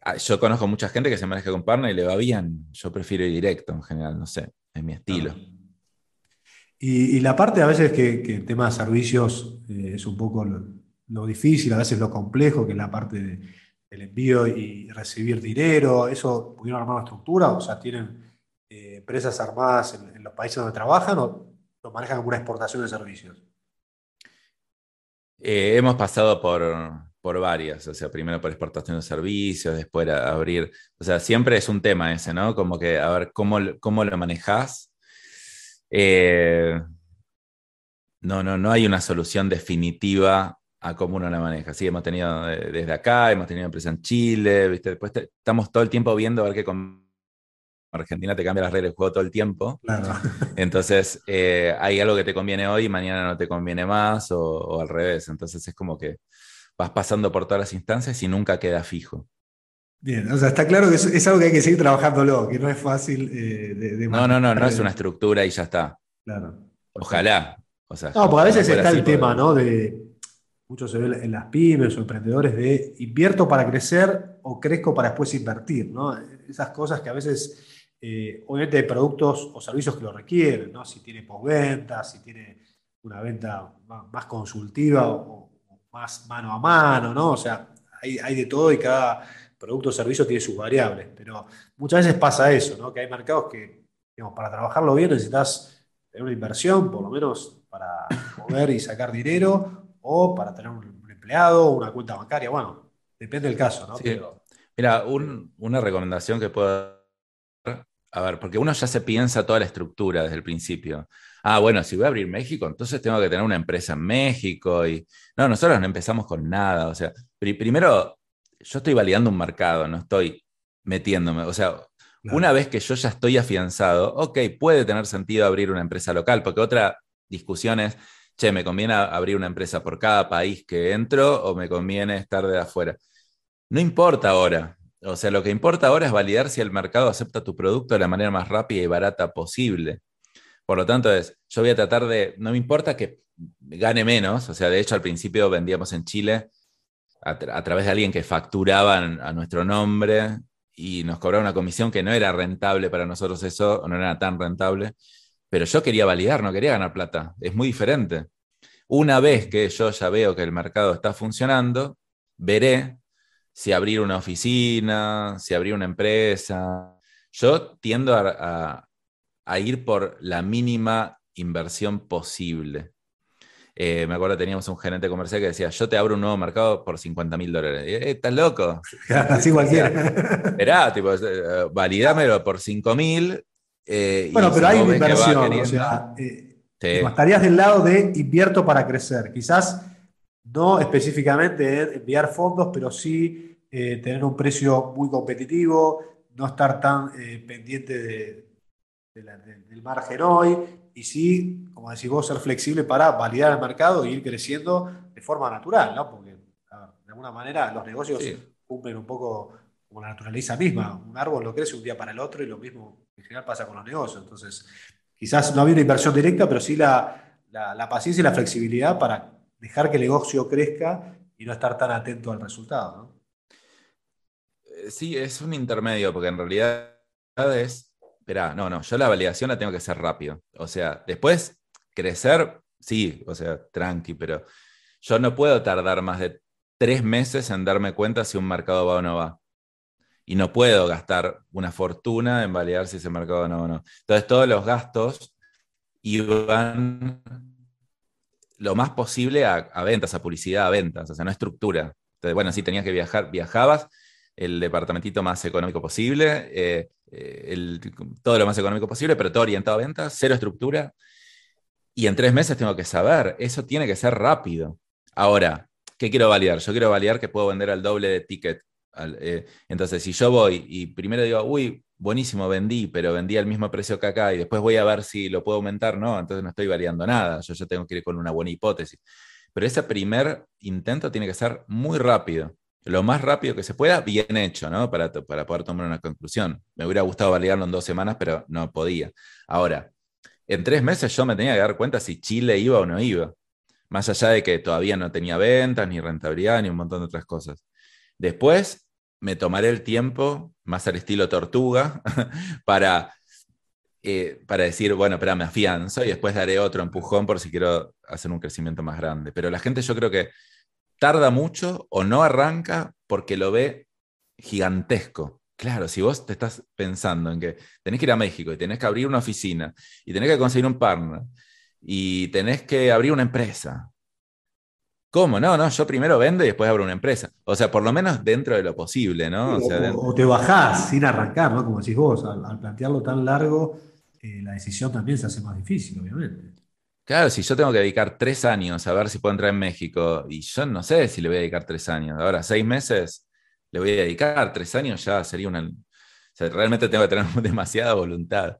Ah, yo conozco mucha gente que se maneja con partner y le va bien. Yo prefiero ir directo en general, no sé, es mi estilo. Y, la parte a veces que, el tema de servicios eh, es un poco lo, difícil, a veces lo complejo, que es la parte del envío y recibir dinero, ¿eso pudieron armar una estructura? O sea, ¿tienen eh, empresas armadas en, los países donde trabajan o lo manejan como una exportación de servicios? Eh, hemos pasado por, por varias, o sea, primero por exportación de servicios, después abrir, o sea, siempre es un tema ese, ¿no? Como que, a ver, ¿cómo, cómo lo manejás? Eh, no, no, no hay una solución definitiva a cómo uno la maneja. Sí, hemos tenido eh, desde acá, hemos tenido empresa en Chile, ¿viste? después estamos todo el tiemco viendo a ver qué con Argentina te cambia las reglas del juego todo el tiempo. <laughs> Entonces, eh, hay algo que te conviene hoy y mañana no te conviene más o, al revés. Entonces, es como que vas pasando por todas las instancias y nunca queda fijo. Bien, o sea, está claro que es, algo que hay que seguir trabajándolo, que no es fácil eh, de, No, no, no, no es una estructura y ya está. Claro. Ojalá. O sea, no, porque a veces está el tema, ¿no? De, mucho se ve en las pymes o emprendedores de invierto para crecer o crezco para después invertir, ¿no? Esas cosas que a veces eh, obviamente hay productos o servicios que lo requieren, ¿no? si tiene postventa, si tiene una venta más, consultiva o, más mano a mano, ¿no? O sea, hay, hay, de todo y cada producto o servicio tiene sus variables, pero muchas veces pasa eso, ¿no? Que hay mercados que, digamos, para trabajarlo bien necesitas tener una inversión, por lo menos para mover y sacar dinero, o para tener un, empleado una cuenta bancaria, bueno, depende del caso, ¿no? Mira, una recomendación que puedo a ver, porque uno ya se piensa toda la estructura desde el principio. Ah, bueno, si voy a abrir México, entonces tengo que tener una empresa en México y... No, nosotros no empezamos con nada. O sea, primero, yo estoy validando un mercado, no estoy metiéndome. O sea, una vez que yo ya estoy afianzado, ok, puede tener sentido abrir una empresa local, porque otra discusión es, che, ¿me conviene abrir una empresa por cada país que entro o me conviene estar de afuera? No importa ahora, o sea, lo que importa ahora es validar si el mercado acepta tu producto de la manera más rápida y barata posible. Por lo tanto, es, yo voy a tratar de, no me importa que gane menos, o sea, de hecho al principio vendíamos en Chile a, través de alguien que facturaba a nuestro nombre y nos cobraba una comisión que no era rentable para nosotros eso, no era tan rentable, pero yo quería validar, no quería ganar plata, es muy diferente. Una vez que yo ya veo que el mercado está funcionando, veré si abrir una oficina, si abrir una empresa. Yo tiendo a, ir por la mínima inversión posible. Eh, me acuerdo teníamos un gerente comercial que decía, yo te abro un nuevo mercado por 50 mil dólares. Eh, ¿Estás loco? <laughs> Así cualquiera. Esperá, tipo, eh, validámelo por 5 mil. bueno, pero hay una inversión. O sea, estarías del lado de invierto para crecer. Quizás no específicamente enviar fondos, pero sí eh, tener un precio muy competitivo, no estar tan eh, pendiente del margen hoy y sí, como decís vos, ser flexible para validar el mercado e ir creciendo de forma natural, ¿no? Porque de alguna manera los negocios cumplen un poco como la naturaleza misma. Un árbol no crece un día para el otro y lo mismo en general pasa con los negocios. Entonces, quizás no había una inversión directa, pero sí la, la paciencia y la flexibilidad para dejar que el negocio crezca y no estar tan atento al resultado. ¿no? Eh, sí, es un intermedio, porque en realidad es, espera, no, no, yo la validación la tengo que hacer rápido. O sea, después crecer, sí, o sea, tranqui, pero yo no puedo tardar más de tres meses en darme cuenta si un mercado va o no va. Y no puedo gastar una fortuna en validar si ese mercado va o no. Entonces, todos los gastos iban lo más posible a, a, ventas, a publicidad, a ventas, o sea, no estructura. Entonces, bueno, si tenías que viajar, viajabas, el departamentito más económico posible, eh, eh, todo lo más económico posible, pero todo orientado a ventas, cero estructura. Y en tres meses tengo que saber, eso tiene que ser rápido. Ahora, ¿qué quiero validar? Yo quiero validar que puedo vender al doble de ticket. Eh, entonces, si yo voy y primero digo, uy, buenísimo, vendí, pero vendí al mismo precio que acá y después voy a ver si lo puedo aumentar, no, entonces no estoy validando nada. Yo ya tengo que ir con una buena hipótesis. Pero ese primer intento tiene que ser muy rápido lo más rápido que se pueda, bien hecho, ¿no? Para, para poder tomar una conclusión. Me hubiera gustado validarlo en dos semanas, pero no podía. Ahora, en tres meses yo me tenía que dar cuenta si Chile iba o no iba. Más allá de que todavía no tenía ventas, ni rentabilidad, ni un montón de otras cosas. Después me tomaré el tiempo, más al estilo tortuga, <laughs> para, eh, para decir, bueno, pero me afianzo y después daré otro empujón por si quiero hacer un crecimiento más grande. Pero la gente yo creo que tarda mucho o no arranca porque lo ve gigantesco. Claro, si vos te estás pensando en que tenés que ir a México y tenés que abrir una oficina y tenés que conseguir un partner y tenés que abrir una empresa. ¿Cómo? No, no, yo primero vendo y después abro una empresa. O sea, por lo menos dentro de lo posible, ¿no? O, te bajás sin arrancar, ¿no? Como decís vos, al, plantearlo tan largo, eh, la decisión también se hace más difícil, obviamente. Claro, si yo tengo que dedicar tres años a ver si puedo entrar en México, y yo no sé si le voy a dedicar tres años. Ahora, seis meses le voy a dedicar, tres años ya sería una. Realmente tengo que tener <laughs> demasiada voluntad.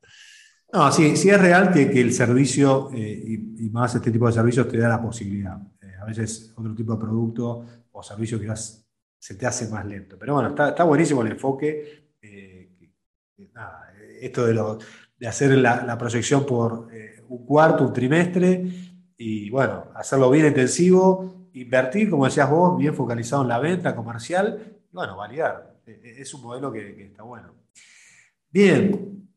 No, sí, sí es real que, el servicio, eh, y, más este tipo de servicios, te da la posibilidad. Eh, a veces otro tipo de producto o servicio quizás se te hace más lento. Pero bueno, está, buenísimo el enfoque. Eh, esto de, de hacer la proyección por un cuarto, un trimestre, y bueno, hacerlo bien intensivo, invertir, como decías vos, bien focalizado en la venta comercial, y bueno, validar. E, e, es un modelo que, está bueno. Bien,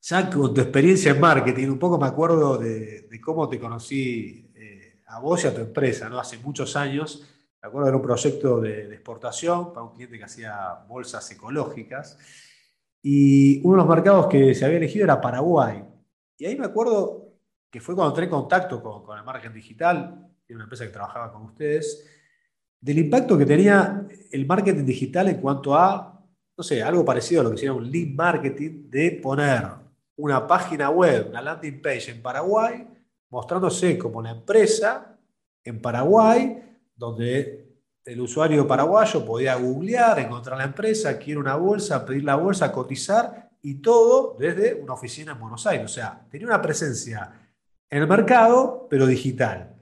ya con tu experiencia en marketing, un poco me acuerdo de, cómo te conocí eh, a vos y a tu empresa, ¿no? Hace muchos años, me acuerdo de un proyecto de, de exportación para un cliente que hacía bolsas ecológicas. Y uno de los mercados que se había elegido era Paraguay. Y ahí me acuerdo que fue cuando entré en contacto con, el marketing digital, que una empresa que trabajaba con ustedes, del impacto que tenía el marketing digital en cuanto a, no sé, algo parecido a lo que sería un lead marketing, de poner una página web, una landing page en Paraguay, mostrándose como una empresa en Paraguay, donde el usuario paraguayo podía googlear, encontrar la empresa, quiere una bolsa, pedir la bolsa, cotizar y todo desde una oficina en Buenos Aires. O sea, tenía una presencia en el mercado, pero digital.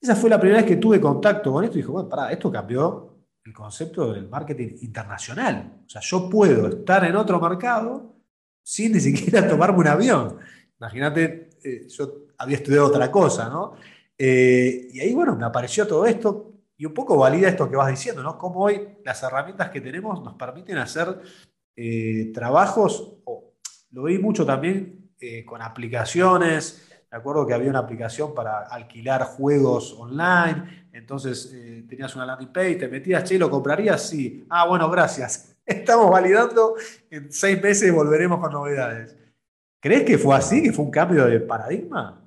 Esa fue la primera vez que tuve contacto con esto y dije, bueno, pará, esto cambió el concepto del marketing internacional. O sea, yo puedo estar en otro mercado sin ni siquiera <laughs> tomarme un avión. Imagínate, eh, yo había estudiado otra cosa, ¿no? Eh, y ahí, bueno, me apareció todo esto y un poco valida esto que vas diciendo, ¿no? Cómo hoy las herramientas que tenemos nos permiten hacer eh, trabajos, lo vi mucho también eh, con aplicaciones. Me acuerdo que había una aplicación para alquilar juegos online. Entonces eh, tenías una landing page, te metías, che, ¿lo comprarías? Sí. Ah, bueno, gracias. <laughs> Estamos validando. En seis meses volveremos con novedades. ¿Crees que fue así? ¿Que fue un cambio de paradigma?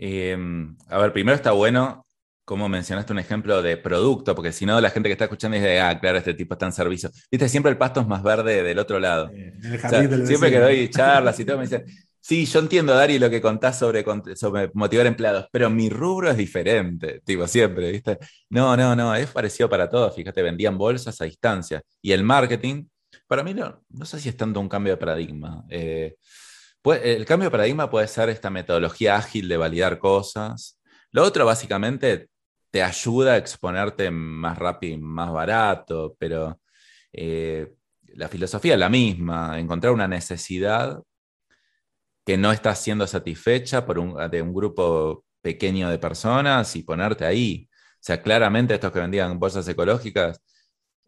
a ver, primero está bueno cómo mencionaste un ejemplo de producto, porque si no, la gente que está escuchando dice, ah, claro, este tipo está en servicio. Viste, siempre el pasto es más verde del otro lado. siempre que doy charlas y todo, me dicen, <laughs> sí, yo entiendo, Dari, lo que contás sobre, sobre motivar empleados, pero mi rubro es diferente, tipo, siempre, ¿viste? No, no, no, es parecido para todos. Fíjate, vendían bolsas a distancia. Y el marketing Para mí no, no sé si es tanto un cambio de paradigma. Eh, el cambio de paradigma puede ser esta metodología ágil de validar cosas. Lo otro básicamente te ayuda a exponerte más rápido y más barato, pero eh, la filosofía es la misma, encontrar una necesidad que no está siendo satisfecha por un, de un grupo pequeño de personas y ponerte ahí. O sea, claramente estos que vendían bolsas ecológicas,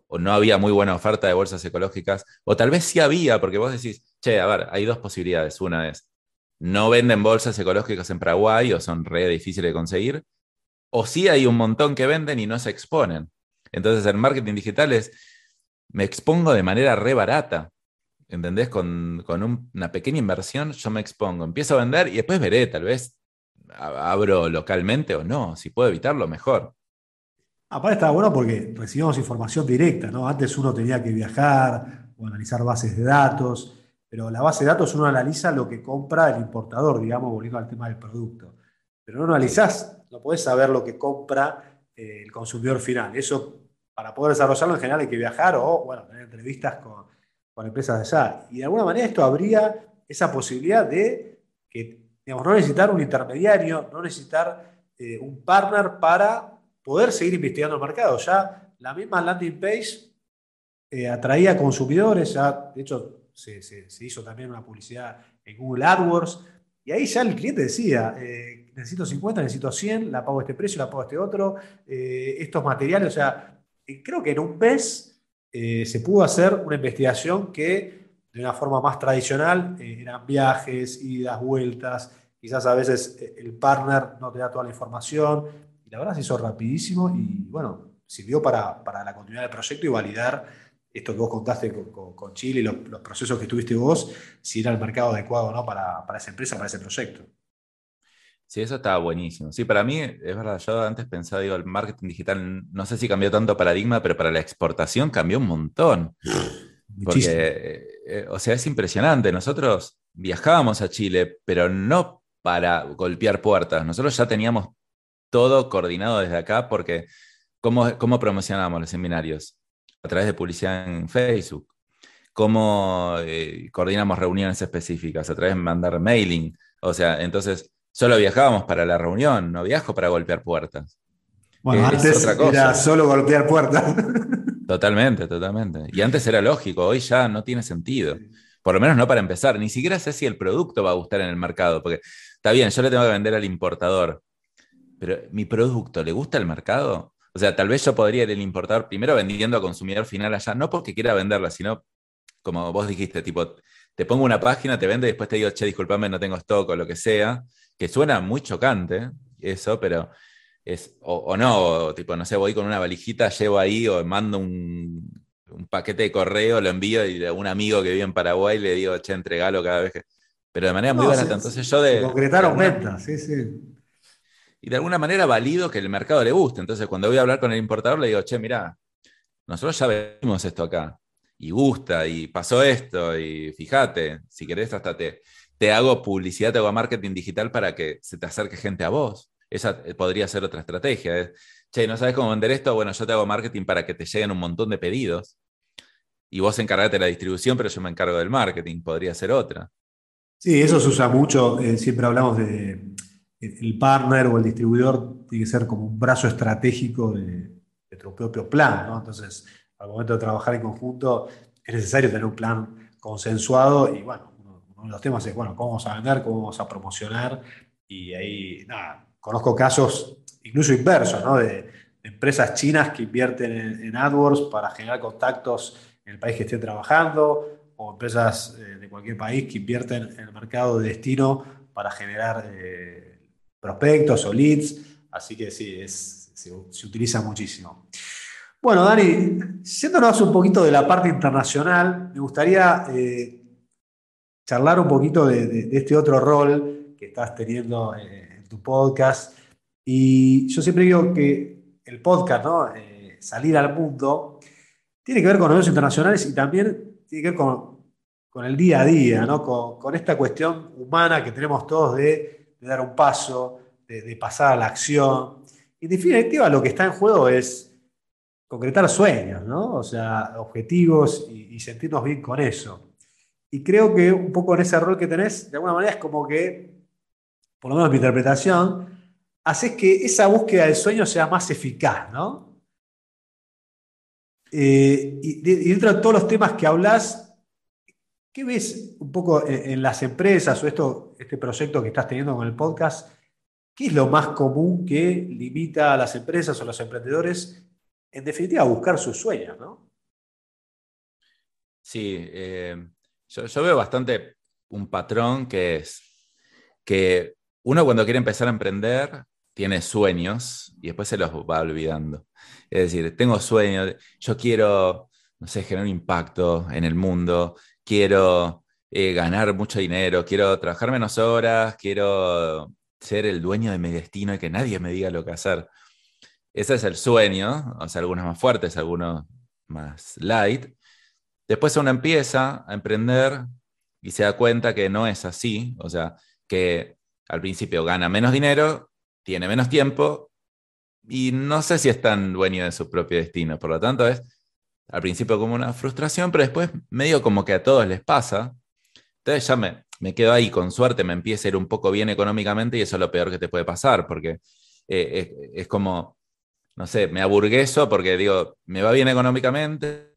o no había muy buena oferta de bolsas ecológicas, o tal vez sí había, porque vos decís, che, a ver, hay dos posibilidades. Una es, no venden bolsas ecológicas en Paraguay o son re difíciles de conseguir, o sí hay un montón que venden y no se exponen. Entonces, el marketing digital es, me expongo de manera re barata. ¿Entendés? Con, una pequeña inversión yo me expongo, empiezo a vender y después veré, tal vez abro localmente o no, si puedo evitarlo, mejor. Aparte está bueno porque recibimos información directa, ¿no? Antes uno tenía que viajar o analizar bases de datos, pero la base de datos uno analiza lo que compra el importador, digamos, volviendo al tema del producto. Pero no analizás, no podés saber lo que compra eh, el consumidor final. Eso, para poder desarrollarlo en general hay que viajar o, bueno, tener entrevistas con, empresas de allá. Y de alguna manera esto habría esa posibilidad de que, no necesitar un intermediario, no necesitar eh, un partner para poder seguir investigando el mercado. Ya la misma landing page eh, atraía consumidores, ya de hecho se, hizo también una publicidad en Google AdWords, y ahí ya el cliente decía, necesito 50, necesito 100, la pago este precio, la pago este otro, eh, estos materiales, o sea, creo que en un mes se pudo hacer una investigación que de una forma más tradicional eran viajes, idas, vueltas, quizás a veces el partner no te da toda la información, la verdad se hizo rapidísimo y bueno, sirvió para, la continuidad del proyecto y validar esto que vos contaste con, Chile y los, procesos que tuviste vos, si era el mercado adecuado o no para, esa empresa, para ese proyecto. Sí, eso estaba buenísimo. Sí, para mí, es verdad, yo antes pensaba, digo, el marketing digital, no sé si cambió tanto paradigma, pero para la exportación cambió un montón. <laughs> Porque, eh, eh, o sea, es impresionante. Nosotros viajábamos a Chile, pero no para golpear puertas. Nosotros ya teníamos todo coordinado desde acá porque ¿cómo, cómo promocionamos los seminarios? A través de publicidad en Facebook. ¿Cómo eh, coordinamos reuniones específicas? A través de mandar mailing. O sea, entonces solo viajábamos para la reunión, no viajo para golpear puertas. Bueno, antes era solo golpear puertas. Totalmente, totalmente. Y antes era lógico, hoy ya no tiene sentido. Por lo menos no para empezar. Ni siquiera sé si el producto va a gustar en el mercado, porque está bien, yo le tengo que vender al importador, pero mi producto, ¿le gusta el mercado? O sea, tal vez yo podría ir el importador primero vendiendo a consumidor final allá, no porque quiera venderla, sino como vos dijiste, tipo, te pongo una página, te vende y después te digo, che, discúlpame, no tengo stock o lo que sea, que suena muy chocante eso, pero es, o, no, tipo, no sé, voy con una valijita, llevo ahí o mando un, paquete de correo, lo envío y a un amigo que vive en Paraguay le digo, che, entregalo cada vez que... Pero de manera muy barata. Entonces yo de... Concretar ventas, sí, sí y de alguna manera valido que el mercado le guste. Entonces, cuando voy a hablar con el importador, le digo, che, mira, nosotros ya vimos esto acá, y gusta, y pasó esto, y fíjate, si querés, hasta te, te hago publicidad, te hago marketing digital para que se te acerque gente a vos. Esa eh, podría ser otra estrategia. che, ¿no sabes cómo vender esto? Bueno, yo te hago marketing para que te lleguen un montón de pedidos. Y vos encargate de la distribución, pero yo me encargo del marketing. Podría ser otra. Sí, eso se usa mucho. Eh, siempre hablamos de, el partner o el distribuidor tiene que ser como un brazo estratégico de, tu propio plan, ¿no? Entonces, al momento de trabajar en conjunto, es necesario tener un plan consensuado y, bueno, de los temas es, bueno, cómo vamos a vender, cómo vamos a promocionar y ahí, nada, conozco casos incluso inversos, ¿no? De, empresas chinas que invierten en, AdWords para generar contactos en el país que estén trabajando o empresas eh, de cualquier país que invierten en el mercado de destino para generar eh, prospectos o leads, así que sí, se, utiliza muchísimo. Bueno, Dani, siéndonos un poquito de la parte internacional, me gustaría eh, charlar un poquito de, este otro rol que estás teniendo eh, en tu podcast. Y yo siempre digo que el podcast, ¿no? Eh, salir al mundo, tiene que ver con negocios internacionales y también tiene que ver con, el día a día, ¿no? con esta cuestión humana que tenemos todos de dar un paso, de, pasar a la acción. Y en definitiva, lo que está en juego es concretar sueños, ¿no? O sea, objetivos y sentirnos bien con eso. Y creo que un poco en ese rol que tenés, de alguna manera es como que, por lo menos mi interpretación, haces que esa búsqueda del sueño sea más eficaz, ¿no? Eh, y, dentro de todos los temas que hablas, ¿qué ves un poco en, las empresas o esto, este proyecto que estás teniendo con el podcast? ¿Qué es lo más común que limita a las empresas o los emprendedores, en definitiva, a buscar sus sueños, ¿no? Sí, eh, yo, veo bastante un patrón que es que uno cuando quiere empezar a emprender tiene sueños y después se los va olvidando. Es decir, tengo sueños, yo quiero, no sé, generar un impacto en el mundo, quiero eh, ganar mucho dinero, quiero trabajar menos horas, quiero ser el dueño de mi destino y que nadie me diga lo que hacer. Ese es el sueño, o sea, algunos más fuertes, algunos más light. Después uno empieza a emprender y se da cuenta que no es así, o sea, que al principio gana menos dinero tiene menos tiempo y no sé si es tan dueño de su propio destino. Por lo tanto, es al principio como una frustración, pero después medio como que a todos les pasa. Entonces ya me, me quedo ahí, con suerte me empieza a ir un poco bien económicamente y eso es lo peor que te puede pasar, porque eh, es, es, como, no sé, me aburgueso porque digo, me va bien económicamente,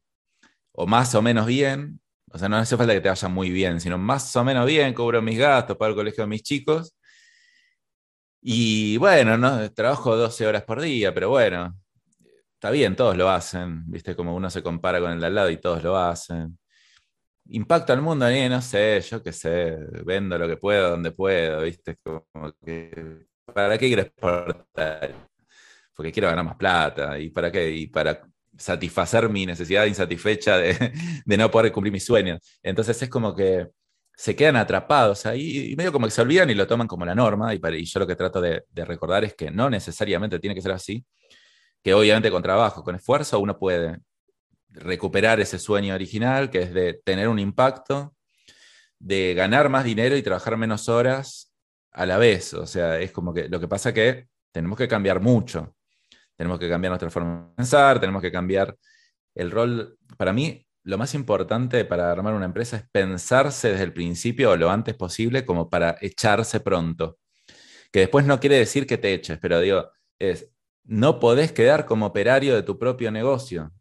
o más o menos bien, o sea, no hace falta que te vaya muy bien, sino más o menos bien, cubro mis gastos, para el colegio de mis chicos, y bueno, ¿no? trabajo 12 horas por día, pero bueno, está bien, todos lo hacen, ¿viste? Como uno se compara con el de al lado y todos lo hacen. Impacto al mundo, no sé, yo qué sé, vendo lo que puedo, donde puedo, ¿viste? Como que, ¿para qué quiero exportar? Porque quiero ganar más plata, ¿y para qué? Y para satisfacer mi necesidad insatisfecha de, <laughs> de no poder cumplir mis sueños. Entonces es como que se quedan atrapados ahí y medio como que se olvidan y lo toman como la norma. Y, para, yo lo que trato de, recordar es que no necesariamente tiene que ser así, que obviamente con trabajo, con esfuerzo, uno puede recuperar ese sueño original, que es de tener un impacto, de ganar más dinero y trabajar menos horas a la vez. O sea, es como que lo que pasa que tenemos que cambiar mucho. Tenemos que cambiar nuestra forma de pensar, tenemos que cambiar el rol. Para mí, lo más importante para armar una empresa es pensarse desde el principio o lo antes posible como para echarse pronto. Que después no quiere decir que te eches, pero digo, es, no podés quedar como operario de tu propio negocio.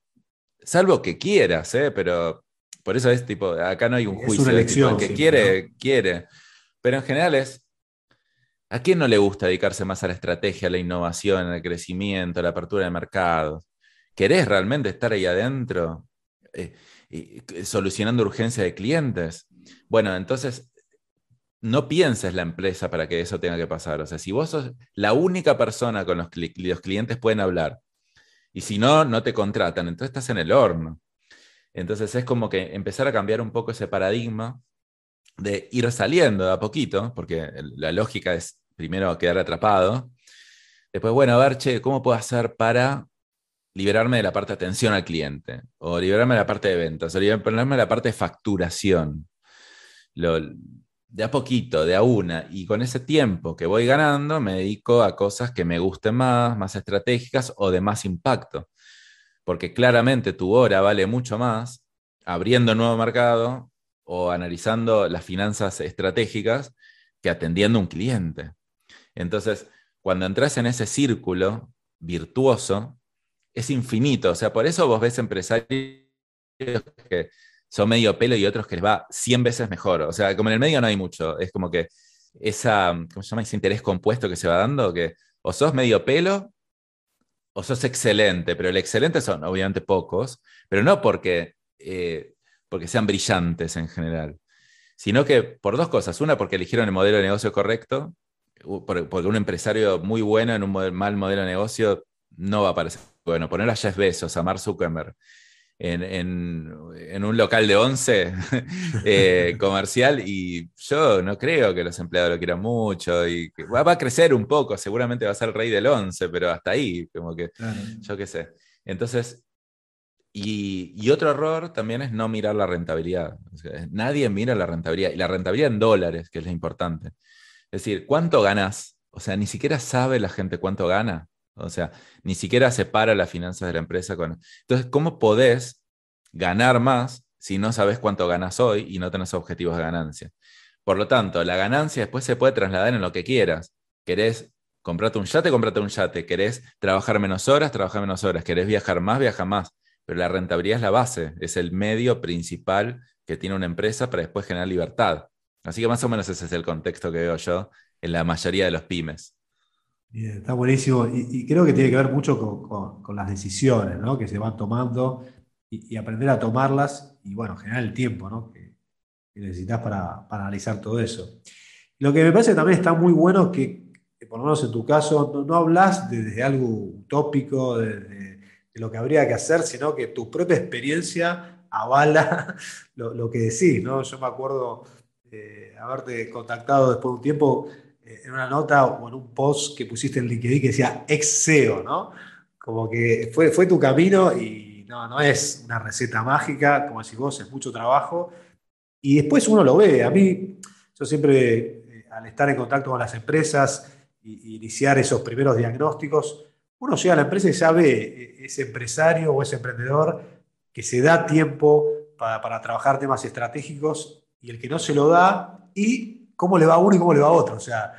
Salvo que quieras, ¿eh? pero por eso es tipo, acá no hay un juicio. Es una elección. que quiere, quiere. Pero en general es, ¿a quién no le gusta dedicarse más a la estrategia, a la innovación, al crecimiento, a la apertura de mercados? ¿Querés realmente estar ahí adentro? Eh, solucionando urgencia de clientes. Bueno, entonces no pienses la empresa para que eso tenga que pasar. O sea, si vos sos la única persona con los, los clientes pueden hablar y si no, no te contratan, entonces estás en el horno. Entonces es como que empezar a cambiar un poco ese paradigma de ir saliendo de a poquito, porque la lógica es primero quedar atrapado. Después, bueno, a ver, che, ¿cómo puedo hacer para liberarme de la parte de atención al cliente, o liberarme de la parte de ventas, o liberarme de la parte de facturación. de a poquito, de a una, y con ese tiempo que voy ganando, me dedico a cosas que me gusten más, más estratégicas o de más impacto. Porque claramente tu hora vale mucho más abriendo un nuevo mercado o analizando las finanzas estratégicas que atendiendo un cliente. Entonces, cuando entras en ese círculo virtuoso, es infinito. O sea, por eso vos ves empresarios que son medio pelo y otros que les va 100 veces mejor. O sea, como en el medio no hay mucho. Es como que esa, ¿cómo se llama? Ese interés compuesto que se va dando, que o sos medio pelo o sos excelente, pero el excelente son obviamente pocos, pero no porque, eh, porque sean brillantes en general, sino que por dos cosas. Una, porque eligieron el modelo de negocio correcto, porque un empresario muy bueno en un mal modelo de negocio no va a aparecer bueno, poner a Jeff Bezos, a Mark Zuckerberg, en, un local de 11 <laughs> eh, comercial y yo no creo que los empleados lo quieran mucho y va, a crecer un poco, seguramente va a ser el rey del 11, pero hasta ahí, como que yo qué sé. Entonces, y, otro error también es no mirar la rentabilidad. nadie mira la rentabilidad y la rentabilidad en dólares, que es lo importante. Es decir, ¿cuánto ganas? O sea, ni siquiera sabe la gente cuánto gana. O sea, ni siquiera separa las finanzas de la empresa con... Entonces, ¿cómo podés ganar más si no sabes cuánto ganas hoy y no tenés objetivos de ganancia? Por lo tanto, la ganancia después se puede trasladar en lo que quieras. ¿Querés comprarte un yate? Comprate un yate. ¿Querés trabajar menos horas? Trabajar menos horas. ¿Querés viajar más? Viaja más. Pero la rentabilidad es la base, es el medio principal que tiene una empresa para después generar libertad. Así que más o menos ese es el contexto que veo yo en la mayoría de los pymes. está buenísimo y, creo que tiene que ver mucho con, las decisiones que se van tomando y, aprender a tomarlas y bueno, generar el tiempo que, necesitas para, analizar todo eso. Lo que me parece también está muy bueno que, por lo menos en tu caso, no, hablas desde algo utópico, de, de, lo que habría que hacer, sino que tu propia experiencia avala <laughs> lo, que decís. ¿no? Yo me acuerdo de haberte contactado después de un tiempo eh, en una nota o en un post que pusiste en LinkedIn que decía ex SEO, ¿no? Como que fue, fue tu camino y no, no es una receta mágica, como decís vos, es mucho trabajo. Y después uno lo ve. A mí, yo siempre, eh, al estar en contacto con las empresas e iniciar esos primeros diagnósticos, uno llega a la empresa y sabe eh, ese empresario o ese emprendedor que se da tiempo para, para trabajar temas estratégicos y el que no se lo da y cómo le va a uno y cómo le va a otro. O sea,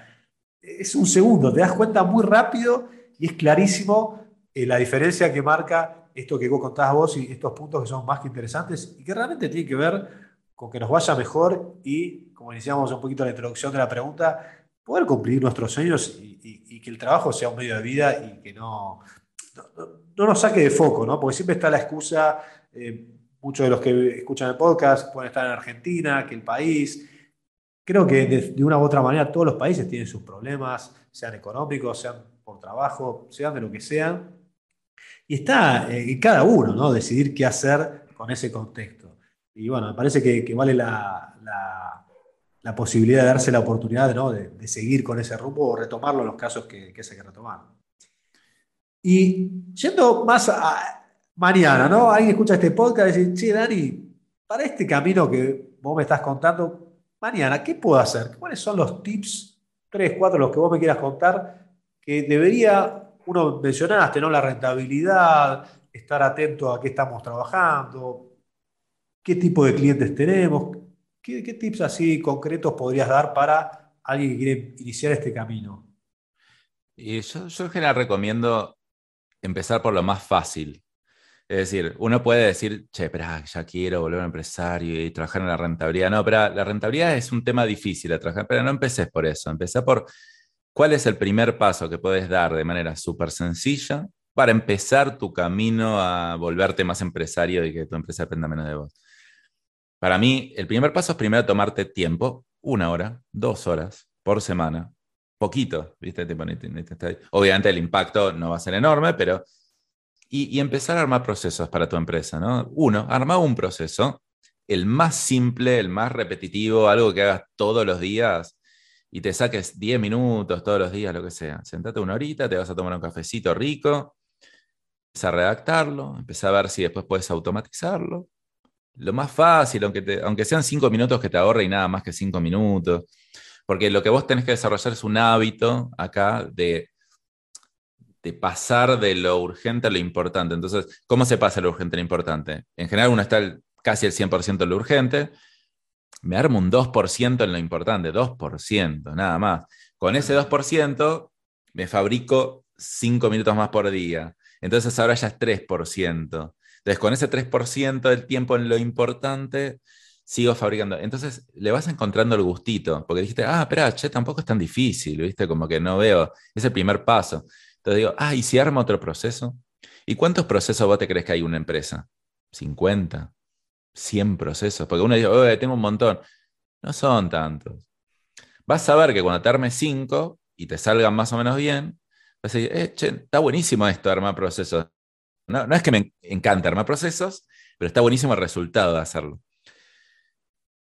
es un segundo, te das cuenta muy rápido y es clarísimo eh, la diferencia que marca esto que vos contás vos y estos puntos que son más que interesantes y que realmente tienen que ver con que nos vaya mejor y, como iniciamos un poquito la introducción de la pregunta, poder cumplir nuestros sueños y, que el trabajo sea un medio de vida y que no, no, nos saque de foco, ¿no? Porque siempre está la excusa, eh, muchos de los que escuchan el podcast pueden estar en Argentina, que el país, Creo que de, una u otra manera todos los países tienen sus problemas, sean económicos, sean por trabajo, sean de lo que sean. Y está eh, en cada uno, ¿no? Decidir qué hacer con ese contexto. Y bueno, me parece que, vale la, posibilidad de darse la oportunidad ¿no? de, seguir con ese rumbo o retomarlo en los casos que, que se que retomar. Y yendo más a mañana, ¿no? Alguien escucha este podcast y dice, che, Dani, para este camino que vos me estás contando, mañana, ¿qué puedo hacer? ¿Cuáles son los tips, tres, cuatro, los que vos me quieras contar, que debería, uno mencionaste, ¿no? La rentabilidad, estar atento a qué estamos trabajando, qué tipo de clientes tenemos, qué, tips así concretos podrías dar para alguien que quiere iniciar este camino. Y yo, yo en general recomiendo empezar por lo más fácil. Es decir, uno puede decir, che, pero ya quiero volver a empresario y trabajar en la rentabilidad. No, pero la rentabilidad es un tema difícil de trabajar, pero no empeces por eso. Empecé por cuál es el primer paso que puedes dar de manera súper sencilla para empezar tu camino a volverte más empresario y que tu empresa dependa menos de vos. Para mí, el primer paso es primero tomarte tiempo, una hora, dos horas por semana, poquito, ¿viste? Obviamente el impacto no va a ser enorme, pero y, empezar a armar procesos para tu empresa. ¿no? Uno, arma un proceso, el más simple, el más repetitivo, algo que hagas todos los días y te saques 10 minutos todos los días, lo que sea. Sentate una horita, te vas a tomar un cafecito rico, empieza a redactarlo, empieza a ver si después puedes automatizarlo. Lo más fácil, aunque, aunque sean 5 minutos que te ahorre y nada más que 5 minutos. Porque lo que vos tenés que desarrollar es un hábito acá de de pasar de lo urgente a lo importante. Entonces, ¿cómo se pasa lo urgente a lo importante? En general uno está casi el 100% en lo urgente, me armo un 2% en lo importante, 2%, nada más. Con ese 2% me fabrico 5 minutos más por día. Entonces ahora ya es 3%. Entonces con ese 3% del tiempo en lo importante, sigo fabricando. Entonces le vas encontrando el gustito, porque dijiste, ah, espera, che, tampoco es tan difícil, ¿viste? Como que no veo, es el primer paso. Entonces digo, ah, ¿y si arma otro proceso? ¿Y cuántos procesos vos te crees que hay una empresa? ¿50? ¿100 procesos? Porque uno dice, oye, tengo un montón. No son tantos. Vas a ver que cuando te armes 5 y te salgan más o menos bien, vas a decir, eh, che, está buenísimo esto armar procesos. No, no es que me encante armar procesos, pero está buenísimo el resultado de hacerlo.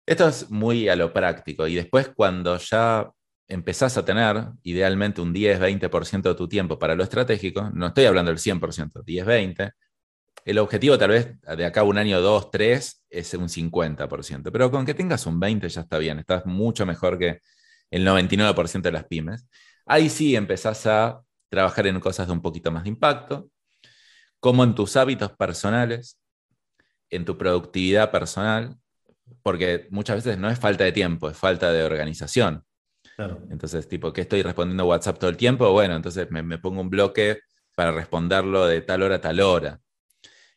Esto es muy a lo práctico. Y después, cuando ya empezás a tener idealmente un 10-20% de tu tiempo para lo estratégico, no estoy hablando del 100%, 10-20%, el objetivo tal vez de acá un año, dos, tres, es un 50%, pero con que tengas un 20% ya está bien, estás mucho mejor que el 99% de las pymes. Ahí sí empezás a trabajar en cosas de un poquito más de impacto, como en tus hábitos personales, en tu productividad personal, porque muchas veces no es falta de tiempo, es falta de organización. Entonces, tipo, ¿qué estoy respondiendo WhatsApp todo el tiempo? Bueno, entonces me, pongo un bloque para responderlo de tal hora a tal hora.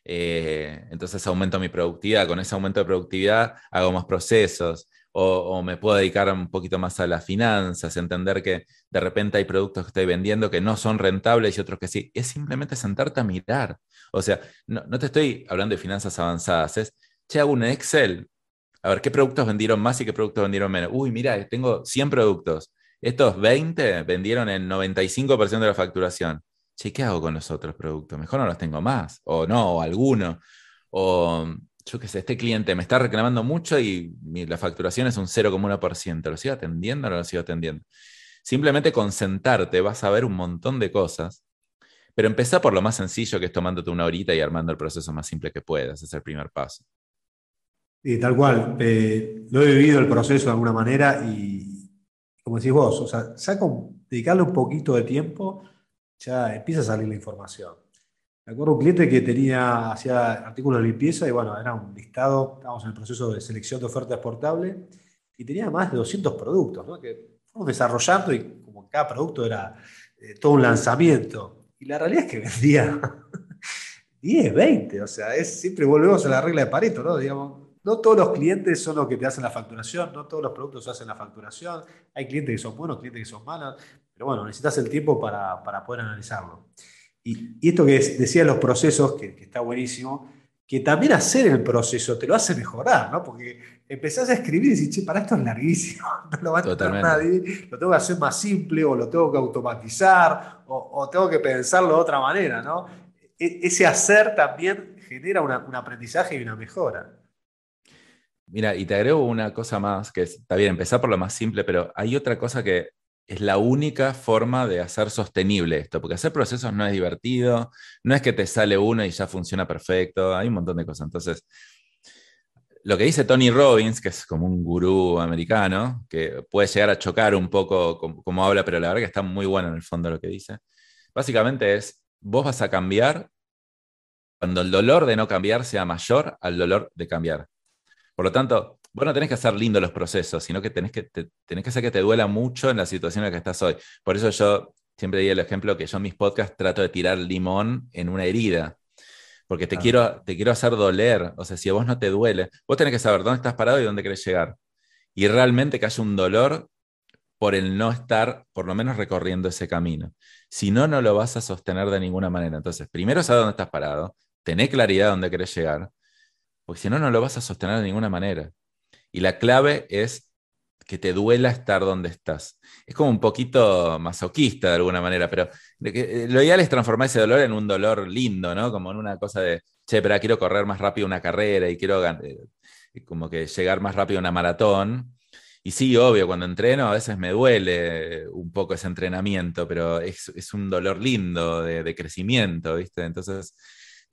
Eh, entonces aumento mi productividad. Con ese aumento de productividad hago más procesos o, me puedo dedicar un poquito más a las finanzas, entender que de repente hay productos que estoy vendiendo que no son rentables y otros que sí. Es simplemente sentarte a mirar. O sea, no, no te estoy hablando de finanzas avanzadas, es, che, hago un Excel a ver, ¿qué productos vendieron más y qué productos vendieron menos? Uy, mira, tengo 100 productos. Estos 20 vendieron el 95% de la facturación. Che, ¿qué hago con los otros productos? Mejor no los tengo más. O no, o alguno. O yo qué sé, este cliente me está reclamando mucho y la facturación es un 0,1%. ¿Lo sigo atendiendo o no lo sigo atendiendo? Simplemente con sentarte vas a ver un montón de cosas. Pero empezá por lo más sencillo, que es tomándote una horita y armando el proceso más simple que puedas. Es el primer paso. Y tal cual. Eh, lo he vivido el proceso de alguna manera y, como decís vos, o sea, saco, dedicarle un poquito de tiempo, ya empieza a salir la información. Me acuerdo un cliente que tenía, hacía artículos de limpieza y bueno, era un listado, estábamos en el proceso de selección de ofertas exportables y tenía más de 200 productos, ¿no? que fuimos desarrollando y como cada producto era eh, todo un lanzamiento. Y la realidad es que <laughs> vendía 10, 20, o sea, es, siempre volvemos a la regla de Pareto, ¿no? Digamos, no todos los clientes son los que te hacen la facturación, no todos los productos hacen la facturación. Hay clientes que son buenos, clientes que son malos, pero bueno, necesitas el tiempo para, poder analizarlo. Y, esto que decía los procesos, que, está buenísimo, que también hacer el proceso te lo hace mejorar, ¿no? Porque empezás a escribir y decís, che, para esto es larguísimo, <laughs> no lo va a entender nadie, lo tengo que hacer más simple o lo tengo que automatizar o, tengo que pensarlo de otra manera, ¿no? E, ese hacer también genera un aprendizaje y una mejora. Mira, y te agrego una cosa más, que está bien, empezar por lo más simple, pero hay otra cosa que es la única forma de hacer sostenible esto, porque hacer procesos no es divertido, no es que te sale uno y ya funciona perfecto, hay un montón de cosas. Entonces, lo que dice Tony Robbins, que es como un gurú americano, que puede llegar a chocar un poco como, habla, pero la verdad que está muy bueno en el fondo lo que dice, básicamente es, vos vas a cambiar cuando el dolor de no cambiar sea mayor al dolor de cambiar. Por lo tanto, vos no tenés que hacer lindo los procesos, sino que tenés que, tenés que hacer que te duela mucho en la situación en la que estás hoy. Por eso yo siempre di el ejemplo que yo en mis podcasts trato de tirar limón en una herida. Porque te, quiero, te quiero hacer doler. O sea, si a vos no te duele, vos tenés que saber dónde estás parado y dónde querés llegar. Y realmente que haya un dolor por el no estar, por lo menos, recorriendo ese camino. Si no, no lo vas a sostener de ninguna manera. Entonces, primero sabes dónde estás parado, tené claridad dónde querés llegar porque si no, no lo vas a sostener de ninguna manera. Y la clave es que te duela estar donde estás. Es como un poquito masoquista de alguna manera, pero eh, lo ideal es transformar ese dolor en un dolor lindo, ¿no? Como en una cosa de, che, pero quiero correr más rápido una carrera y quiero eh, como que llegar más rápido a una maratón. Y sí, obvio, cuando entreno a veces me duele un poco ese entrenamiento, pero es, un dolor lindo de, de crecimiento, ¿viste? Entonces,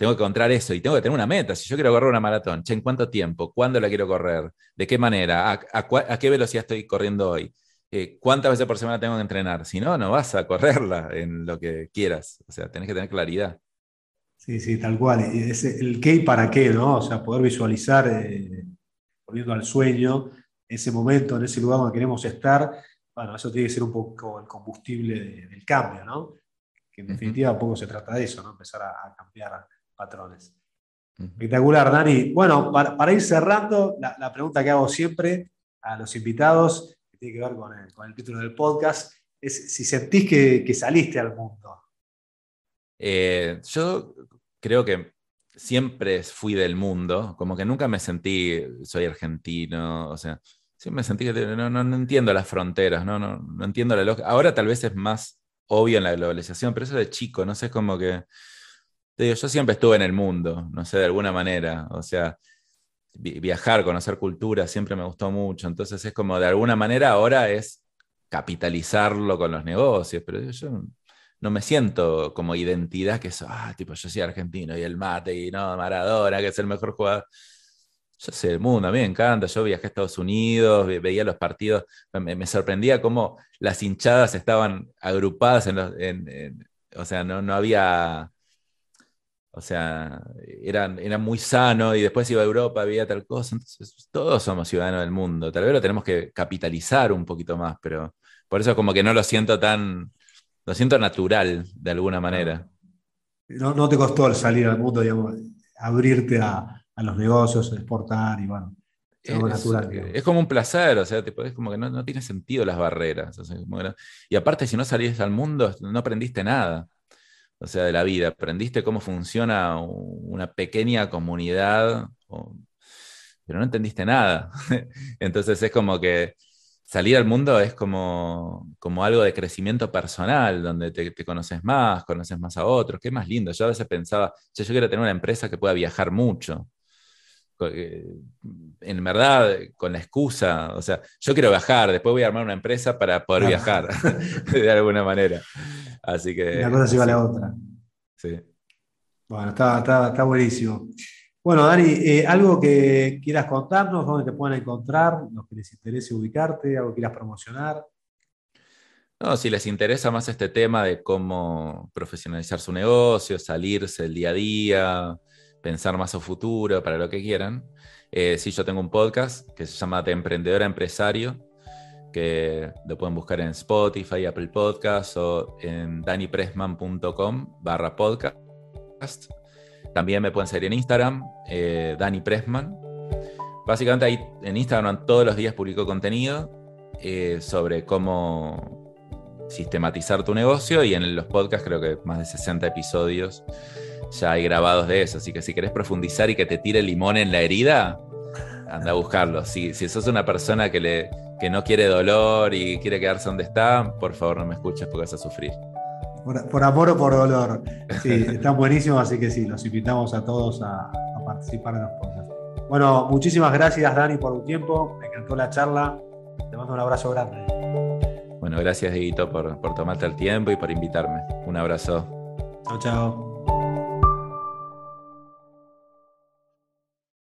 tengo que encontrar eso y tengo que tener una meta. Si yo quiero correr una maratón, ¿en cuánto tiempo? ¿Cuándo la quiero correr? ¿De qué manera? ¿A, qué velocidad estoy corriendo hoy? Eh, ¿Cuántas veces por semana tengo que entrenar? Si no, no vas a correrla en lo que quieras. O sea, tenés que tener claridad. Sí, sí, tal cual. Es el qué y para qué, ¿no? O sea, poder visualizar, eh, volviendo al sueño, ese momento, en ese lugar donde queremos estar, bueno, eso tiene que ser un poco el combustible del cambio, ¿no? Que en definitiva un poco se trata de eso, ¿no? Empezar a, a cambiar patrones. Espectacular, Dani. Bueno, para, ir cerrando, la, pregunta que hago siempre a los invitados, que tiene que ver con el, título del podcast, es si sentís que, saliste al mundo. Eh, yo creo que siempre fui del mundo, como que nunca me sentí, soy argentino, o sea, siempre me sentí que no, no, entiendo las fronteras, no, no, no entiendo la lógica. Ahora tal vez es más obvio en la globalización, pero eso de chico, no sé, es como que yo siempre estuve en el mundo, no sé, de alguna manera. O sea, viajar, conocer cultura, siempre me gustó mucho. Entonces es como, de alguna manera, ahora es capitalizarlo con los negocios, pero yo no me siento como identidad que es, ah, tipo, yo soy argentino y el mate y no, Maradona, que es el mejor jugador. Yo sé el mundo, a mí me encanta. Yo viajé a Estados Unidos, veía los partidos, me, sorprendía cómo las hinchadas estaban agrupadas en, o sea, no, no había, o sea, era, era muy sano y después iba a Europa, había tal cosa, entonces todos somos ciudadanos del mundo, tal vez lo tenemos que capitalizar un poquito más, pero por eso como que no lo siento tan, lo siento natural de alguna manera. No, no te costó el salir al mundo, digamos, abrirte a, los negocios, exportar y bueno. Es, natural, es, como un placer, o sea, es como que no, no tiene sentido las barreras. y aparte, si no salís al mundo, no aprendiste nada, o sea, de la vida. Aprendiste cómo funciona una pequeña comunidad, pero no entendiste nada. <laughs> Entonces es como que salir al mundo es como, como algo de crecimiento personal, donde te, conoces más, conoces más a otros. Qué más lindo. Yo a veces pensaba, yo quiero tener una empresa que pueda viajar mucho. Eh, en verdad, con la excusa, o sea, yo quiero viajar, después voy a armar una empresa para poder viajar, <laughs> de alguna manera. Así que... Una cosa lleva a la otra. Sí. Bueno, está, está buenísimo. Bueno, Dani, eh, algo que quieras contarnos, dónde te pueden encontrar, los que les interese ubicarte, algo que quieras promocionar. No, si les interesa más este tema de cómo profesionalizar su negocio, salirse el día a día, pensar más a futuro, para lo que quieran. Eh, sí, yo tengo un podcast que se llama De Emprendedor a Empresario, que lo pueden buscar en Spotify, Apple Podcasts o en danipressman.com barra podcast. También me pueden seguir en Instagram, eh, Pressman. Básicamente ahí en Instagram todos los días publico contenido eh, sobre cómo sistematizar tu negocio y en los podcasts creo que más de 60 episodios ya hay grabados de eso. Así que si querés profundizar y que te tire limón en la herida, anda a buscarlo. Si, si sos una persona que, le, que no quiere dolor y quiere quedarse donde está, por favor no me escuches porque vas a sufrir. Por, amor o por dolor. Sí, están buenísimos, así que sí, los invitamos a todos a, participar en los podcasts. Bueno, muchísimas gracias Dani por tu tiempo, me encantó la charla, te mando un abrazo grande. Bueno, gracias Dieguito por, por tomarte el tiempo y por invitarme. Un abrazo. Chao, chao.